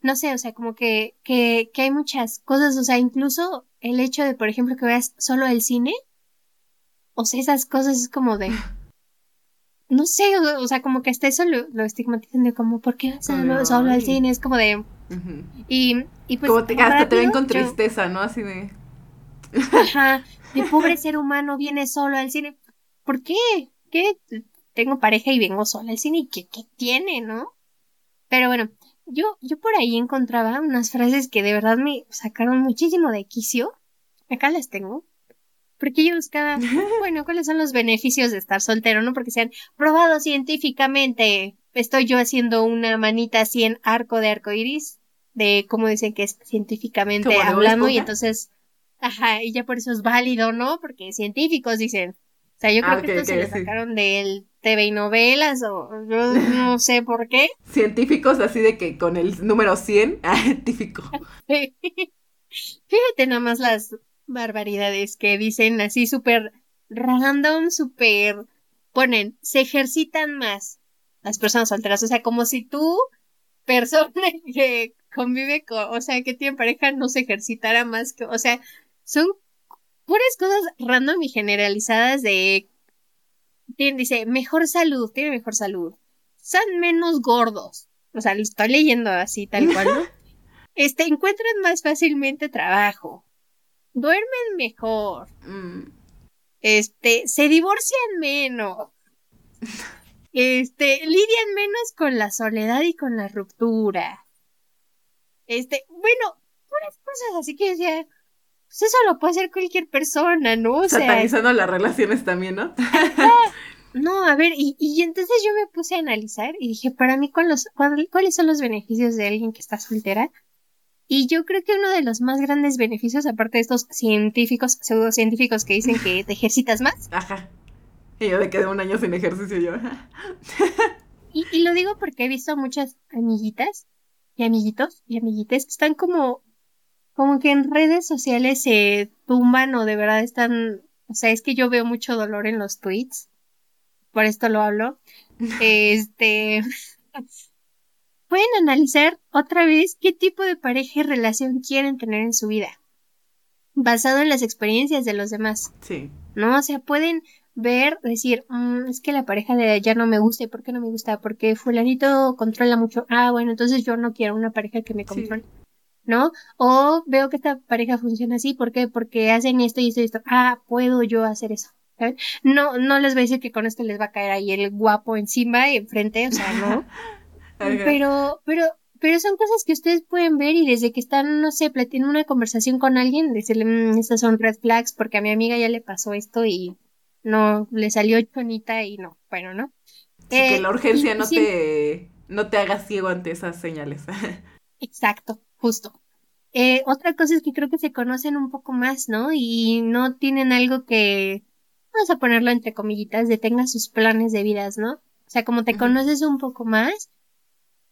no sé, o sea, como que, que, que hay muchas cosas, o sea, incluso el hecho de, por ejemplo, que veas solo el cine, o sea, esas cosas es como de, no sé, o, sea, como que hasta eso lo, lo estigmatizan de como, ¿por qué solo, solo al cine? Es como de... y, y pues... Como te, hasta te ven con tristeza, ¿no? Así de... Ajá, de pobre ser humano viene solo al cine. ¿Por qué? ¿Qué? Tengo pareja y vengo solo al cine y ¿qué, qué tiene, no? Pero bueno, yo, yo por ahí encontraba unas frases que de verdad me sacaron muchísimo de quicio. Acá las tengo. Porque yo buscaba, bueno, ¿cuáles son los beneficios de estar soltero? No porque sean probados científicamente. Estoy yo haciendo una manita así en arco de arco iris, de cómo dicen que es científicamente hablando, y entonces, ajá, y ya por eso es válido, ¿no? Porque científicos dicen. O sea, yo creo ah, que esto se lo sacaron del TV y novelas, o yo no sé por qué. Científicos así de que con el número 100, ah, científico. Fíjate nada más las barbaridades que dicen así súper random, súper ponen, se ejercitan más las personas solteras, o sea, como si tú, persona que convive con, o sea, que tiene pareja, no se ejercitara más que, o sea, son puras cosas random y generalizadas de, dice, mejor salud, tiene mejor salud, son menos gordos, o sea, lo estoy leyendo así tal cual, ¿no? Este, encuentran más fácilmente trabajo, duermen mejor. Mm. Este, se divorcian menos. Este, lidian menos con la soledad y con la ruptura. Este, bueno, puras cosas así que decía, pues eso lo puede hacer cualquier persona, ¿no? O Satanizando las relaciones también, ¿no? no, a ver, y, y entonces yo me puse a analizar y dije, para mí, ¿cuáles son los beneficios de alguien que está soltera? Y yo creo que uno de los más grandes beneficios, aparte de estos científicos, pseudocientíficos que dicen que te ejercitas más. Ajá. Y yo me quedé un año sin ejercicio yo. y, y lo digo porque he visto muchas amiguitas y amiguitos y amiguites que están como, como que en redes sociales se tumban o de verdad están, o sea, es que yo veo mucho dolor en los tweets. Por esto lo hablo. Este, pueden analizar otra vez qué tipo de pareja y relación quieren tener en su vida, basado en las experiencias de los demás. Sí. ¿No? O sea, pueden ver, decir, mm, es que la pareja de allá no me gusta, ¿y por qué no me gusta? Porque fulanito controla mucho. Ah, bueno, entonces yo no quiero una pareja que me controle. ¿No? O veo que esta pareja funciona así, ¿por qué? Porque hacen esto y esto y esto. Ah, puedo yo hacer eso. No, no les voy a decir que con esto les va a caer ahí el guapo encima y enfrente, o sea, no. Pero, pero, pero son cosas que ustedes pueden ver y desde que están, no sé, en una conversación con alguien, decirle, mmm, estas son red flags porque a mi amiga ya le pasó esto y no, le salió chonita y no, bueno, ¿no? que la eh, urgencia no te, no te haga ciego ante esas señales. Exacto, justo. Eh, otra cosa es que creo que se conocen un poco más, ¿no? Y no tienen algo que, vamos a ponerlo entre comillitas, detenga sus planes de vidas, ¿no? O sea, como te conoces un poco más,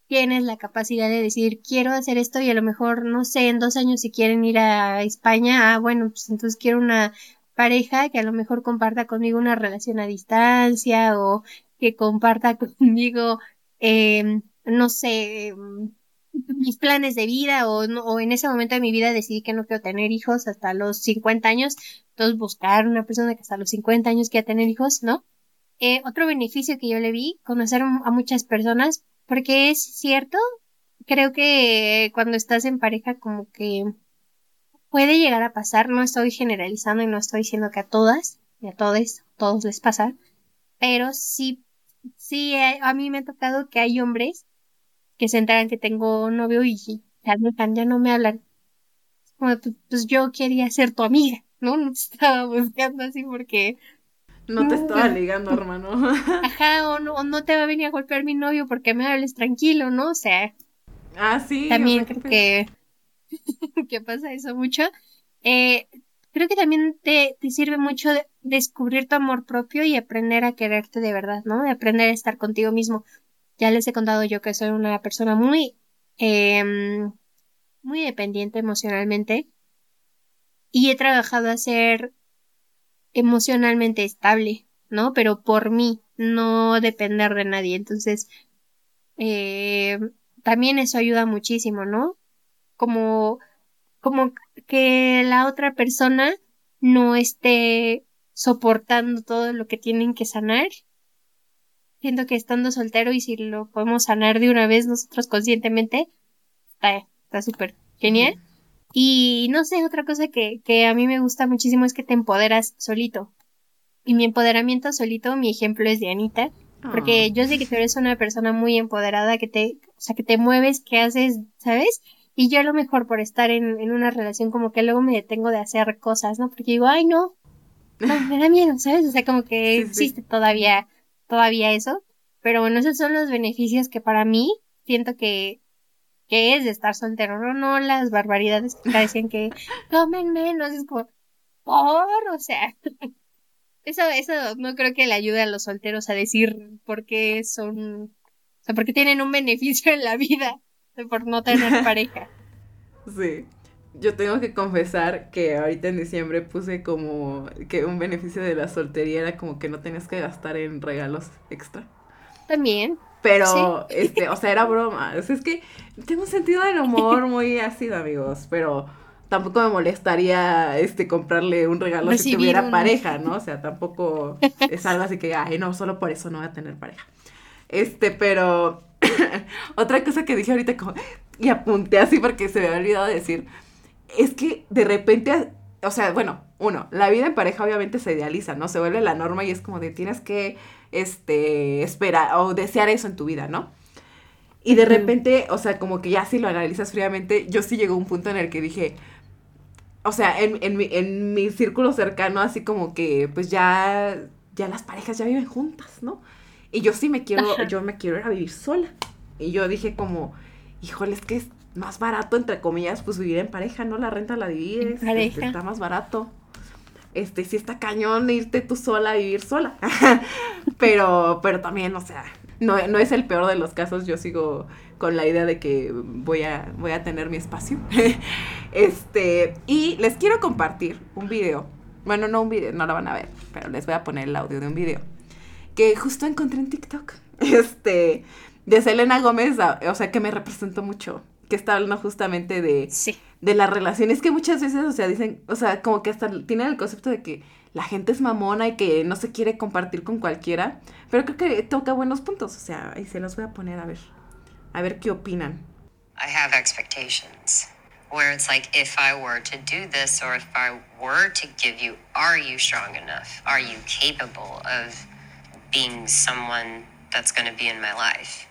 tienes la capacidad de decir, quiero hacer esto y a lo mejor, no sé, en dos años si quieren ir a España, ah, bueno, pues entonces quiero una pareja que a lo mejor comparta conmigo una relación a distancia o que comparta conmigo, eh, no sé, mis planes de vida o, o en ese momento de mi vida decidí que no quiero tener hijos hasta los 50 años, entonces buscar una persona que hasta los 50 años quiera tener hijos, ¿no? Eh, otro beneficio que yo le vi, conocer a muchas personas, porque es cierto, creo que cuando estás en pareja como que puede llegar a pasar, no estoy generalizando y no estoy diciendo que a todas y a todos, todos les pasa, pero sí, sí, eh, a mí me ha tocado que hay hombres que se enteran que tengo novio y ya, ya no me hablan. Como, pues, pues yo quería ser tu amiga, ¿no? No estaba buscando así porque... No te estaba ligando, hermano. Ajá, o no, o no te va a venir a golpear mi novio porque me hables tranquilo, ¿no? O sea... Ah, sí. También creo que... que pasa eso mucho. Eh, creo que también te, te sirve mucho descubrir tu amor propio y aprender a quererte de verdad, ¿no? De aprender a estar contigo mismo. Ya les he contado yo que soy una persona muy, eh, muy dependiente emocionalmente y he trabajado a ser emocionalmente estable, ¿no? Pero por mí, no depender de nadie. Entonces, eh, también eso ayuda muchísimo, ¿no? Como, como que la otra persona no esté soportando todo lo que tienen que sanar siento que estando soltero y si lo podemos sanar de una vez nosotros conscientemente, está súper genial. Y no sé, otra cosa que, que a mí me gusta muchísimo es que te empoderas solito. Y mi empoderamiento solito, mi ejemplo es de Anita. Porque ah. yo sé que tú eres una persona muy empoderada, que te, o sea, que te mueves, que haces, ¿sabes? Y yo a lo mejor por estar en, en una relación como que luego me detengo de hacer cosas, ¿no? Porque digo, ay no, no, me da miedo, ¿sabes? O sea, como que existe todavía todavía eso. Pero bueno, esos son los beneficios que para mí siento que, que es de estar soltero, no, no las barbaridades que decían que comen menos, es como, por, o sea, eso, eso no creo que le ayude a los solteros a decir por qué son, o sea, porque tienen un beneficio en la vida por no tener pareja. Sí. Yo tengo que confesar que ahorita en diciembre puse como que un beneficio de la soltería era como que no tenías que gastar en regalos extra. También. Pero, este, o sea, era broma. O sea, es que tengo un sentido del humor muy ácido, amigos, pero tampoco me molestaría este comprarle un regalo si tuviera pareja, ¿no? O sea, tampoco es algo así que, ay, no, solo por eso no voy a tener pareja. Este, pero otra cosa que dije ahorita como, y apunté así porque se me había olvidado decir, es que de repente, o sea, bueno, uno, la vida en pareja obviamente se idealiza, ¿no? Se vuelve la norma y es como de tienes que, este, esperar o desear eso en tu vida, ¿no? Y de repente, o sea, como que ya si lo analizas fríamente, yo sí llegó a un punto en el que dije, o sea, en, en, mi, en mi círculo cercano, así como que, pues ya, ya las parejas ya viven juntas, ¿no? Y yo sí me quiero, yo me quiero ir a vivir sola. Y yo dije como, híjole, es que más barato, entre comillas, pues vivir en pareja, ¿no? La renta la divides, este, está más barato. Este, sí está cañón irte tú sola a vivir sola. pero, pero también, o sea, no, no es el peor de los casos. Yo sigo con la idea de que voy a, voy a tener mi espacio. este, y les quiero compartir un video. Bueno, no un video, no lo van a ver, pero les voy a poner el audio de un video. Que justo encontré en TikTok. Este, de Selena Gómez, o sea, que me representó mucho que está hablando justamente de, de las relaciones que muchas veces, o sea, dicen, o sea, como que hasta tienen el concepto de que la gente es mamona y que no se quiere compartir con cualquiera, pero creo que toca buenos puntos, o sea, ahí se los voy a poner a ver, a ver qué opinan. I have expectations where it's like if I were to do this or if I were to give you, are you strong enough? Are you capable of being someone that's going to be in my life?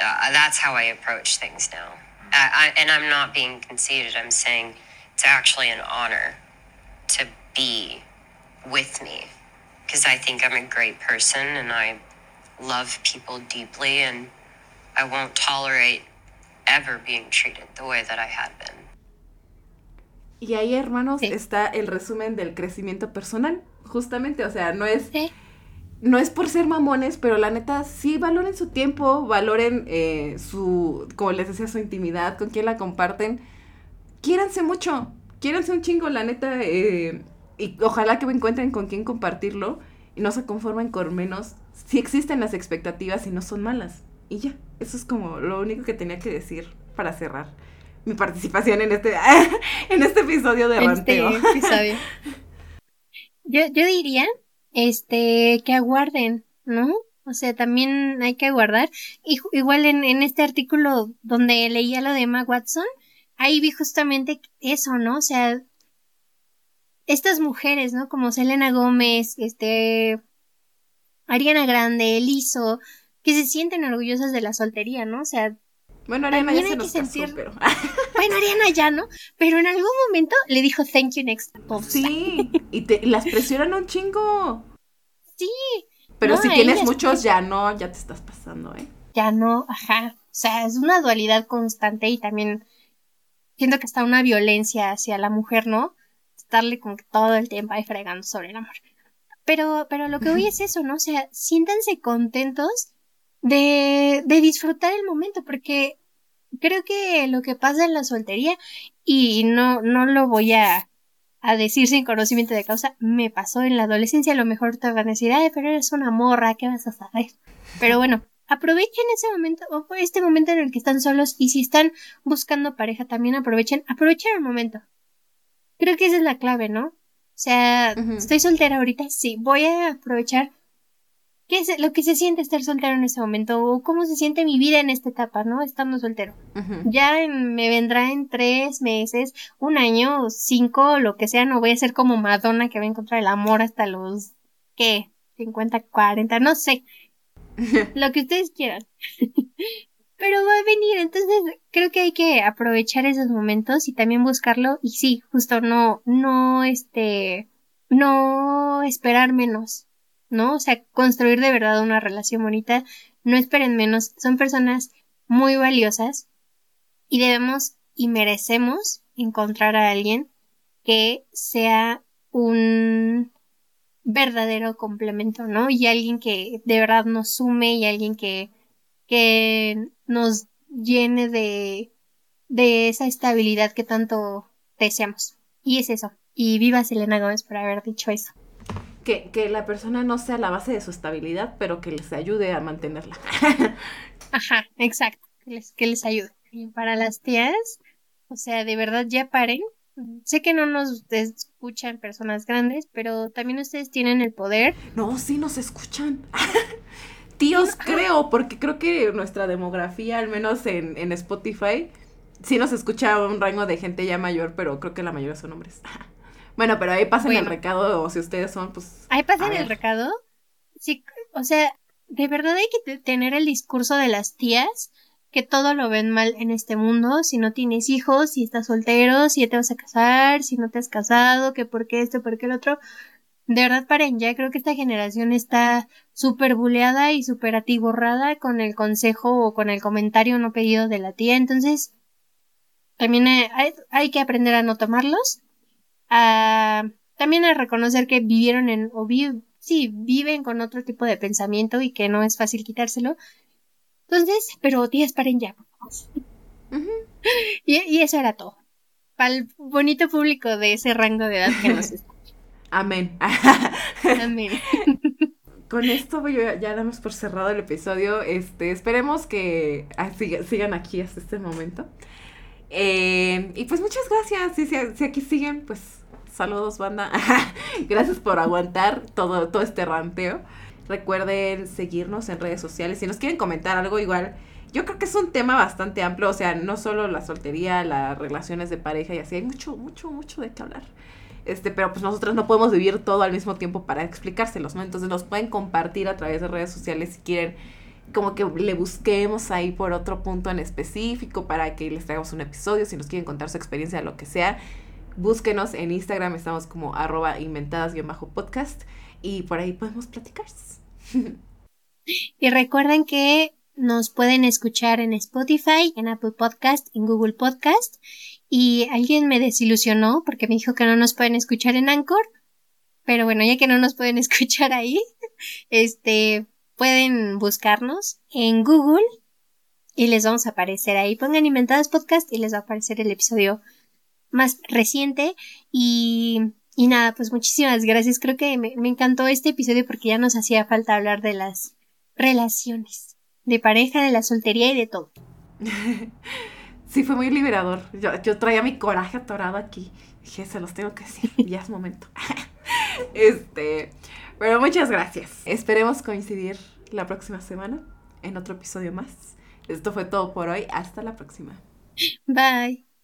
Uh, that's how I approach things now. I, and I'm not being conceited. I'm saying it's actually an honor to be with me because I think I'm a great person and I love people deeply and I won't tolerate ever being treated the way that I had been. Y ahí, hermanos, sí. está el resumen del crecimiento personal. Justamente, o sea, no es sí. No es por ser mamones, pero la neta sí valoren su tiempo, valoren eh, su, como les decía, su intimidad, con quién la comparten. Quiéranse mucho, quiéranse un chingo, la neta, eh, y ojalá que encuentren con quién compartirlo y no se conformen con menos. Si existen las expectativas y no son malas. Y ya, eso es como lo único que tenía que decir para cerrar mi participación en este, en este episodio de este Episodio. Yo, yo diría, este, que aguarden, ¿no? O sea, también hay que aguardar. igual en, en este artículo donde leía lo de Emma Watson, ahí vi justamente eso, ¿no? O sea, estas mujeres, ¿no? Como Selena Gómez, este, Ariana Grande, Eliso, que se sienten orgullosas de la soltería, ¿no? O sea, bueno, Ariana ya se nos sentir... pero... bueno, Ariana ya, ¿no? Pero en algún momento le dijo thank you next. Sí, y, te, las presionan un chingo. Sí. Pero si tienes muchos, ya no, ya te estás pasando, ¿eh? Ya no, ajá. O sea, es una dualidad constante y también siento que está una violencia hacia la mujer, ¿no? Estarle como que todo el tiempo ahí fregando sobre el amor. Pero, pero lo que hoy es eso, ¿no? O sea, siéntanse contentos de, de disfrutar el momento, porque creo que lo que pasa en la soltería, y no, no lo voy a, a decir sin conocimiento de causa, me pasó en la adolescencia, a lo mejor te van a decir, ay, pero eres una morra, ¿qué vas a saber? Pero bueno, aprovechen ese momento, o este momento en el que están solos, y si están buscando pareja, también aprovechen, aprovechen el momento. Creo que esa es la clave, ¿no? O sea, estoy soltera ahorita, sí, voy a aprovechar qué es lo que se siente estar soltero en este momento o cómo se siente mi vida en esta etapa, ¿no? Estando soltero. Ya me vendrá en tres meses, un año, cinco, lo que sea, no voy a ser como Madonna que va a encontrar el amor hasta los, ¿qué? 50, 40, no sé. lo que ustedes quieran. Pero va a venir, entonces creo que hay que aprovechar esos momentos y también buscarlo y sí, justo no, no, este, no esperar menos ¿no? O sea, construir de verdad una relación bonita, no esperen menos, son personas muy valiosas y debemos y merecemos encontrar a alguien que sea un verdadero complemento, ¿no? Y alguien que de verdad nos sume y alguien que, que nos llene de, de esa estabilidad que tanto deseamos. Y es eso. Y viva Selena Gómez por haber dicho eso que, la persona no sea la base de su estabilidad, pero que les ayude a mantenerla. Ajá, exacto, que les, que les ayude. Y para las tías, o sea, de verdad ya paren. Sé que no nos escuchan personas grandes, pero también ustedes tienen el poder. No, sí nos escuchan. Tíos, creo, porque creo que nuestra demografía, al menos en, en Spotify, sí nos escucha un rango de gente ya mayor, pero creo que la mayoría son hombres. Bueno, pero ahí pasen el recado, o si ustedes son, pues. Ahí pasen el recado. Sí, o sea, de verdad hay que tener el discurso de las tías que todo lo ven mal en este mundo, si no tienes hijos, si estás soltero, si ya te vas a casar, si no te has casado, que por qué esto, por qué el otro. De verdad, paren, ya creo que esta generación está súper buleada y súper atiborrada con el consejo o con el comentario no pedido de la tía, entonces también hay, hay que aprender a no tomarlos también a reconocer que vivieron en, o sí, viven con otro tipo de pensamiento y que no es fácil quitárselo. Entonces, pero tías, paren ya. y, eso era todo. Para el bonito público de ese rango de edad que nos escucha. Amén. Amén. Con esto ya, damos por cerrado el episodio. Este, esperemos que ah, sigan aquí hasta este momento. Eh, y pues muchas gracias. Si, si, aquí siguen, pues saludos, banda. gracias por aguantar todo, todo este ranteo. Recuerden seguirnos en redes sociales. Si nos quieren comentar algo, igual. Yo creo que es un tema bastante amplio. O sea, no solo la soltería, las relaciones de pareja y así. Hay mucho, mucho, mucho de qué hablar. Este, pero pues nosotros no podemos vivir todo al mismo tiempo para explicárselos, ¿no? Entonces nos pueden compartir a través de redes sociales si quieren como que le busquemos ahí por otro punto en específico para que les traigamos un episodio, si nos quieren contar su experiencia, lo que sea, búsquenos en Instagram, estamos como arroba inventadas-podcast y por ahí podemos platicar. y recuerden que nos pueden escuchar en Spotify, en Apple Podcast, en Google Podcast y alguien me desilusionó porque me dijo que no nos pueden escuchar en Anchor. Pero bueno, ya que no nos pueden escuchar ahí, este, pueden buscarnos en Google y les vamos a aparecer ahí. Pongan Inventadas Podcast y les va a aparecer el episodio más reciente. Y, y nada, pues muchísimas gracias. Creo que me, me encantó este episodio porque ya nos hacía falta hablar de las relaciones, de pareja, de la soltería y de todo. sí fue muy liberador. Yo, yo traía mi coraje atorado aquí. Dije, se los tengo que decir, ya es momento. este, pero muchas gracias. Esperemos coincidir la próxima semana en otro episodio más. Esto fue todo por hoy. Hasta la próxima. Bye.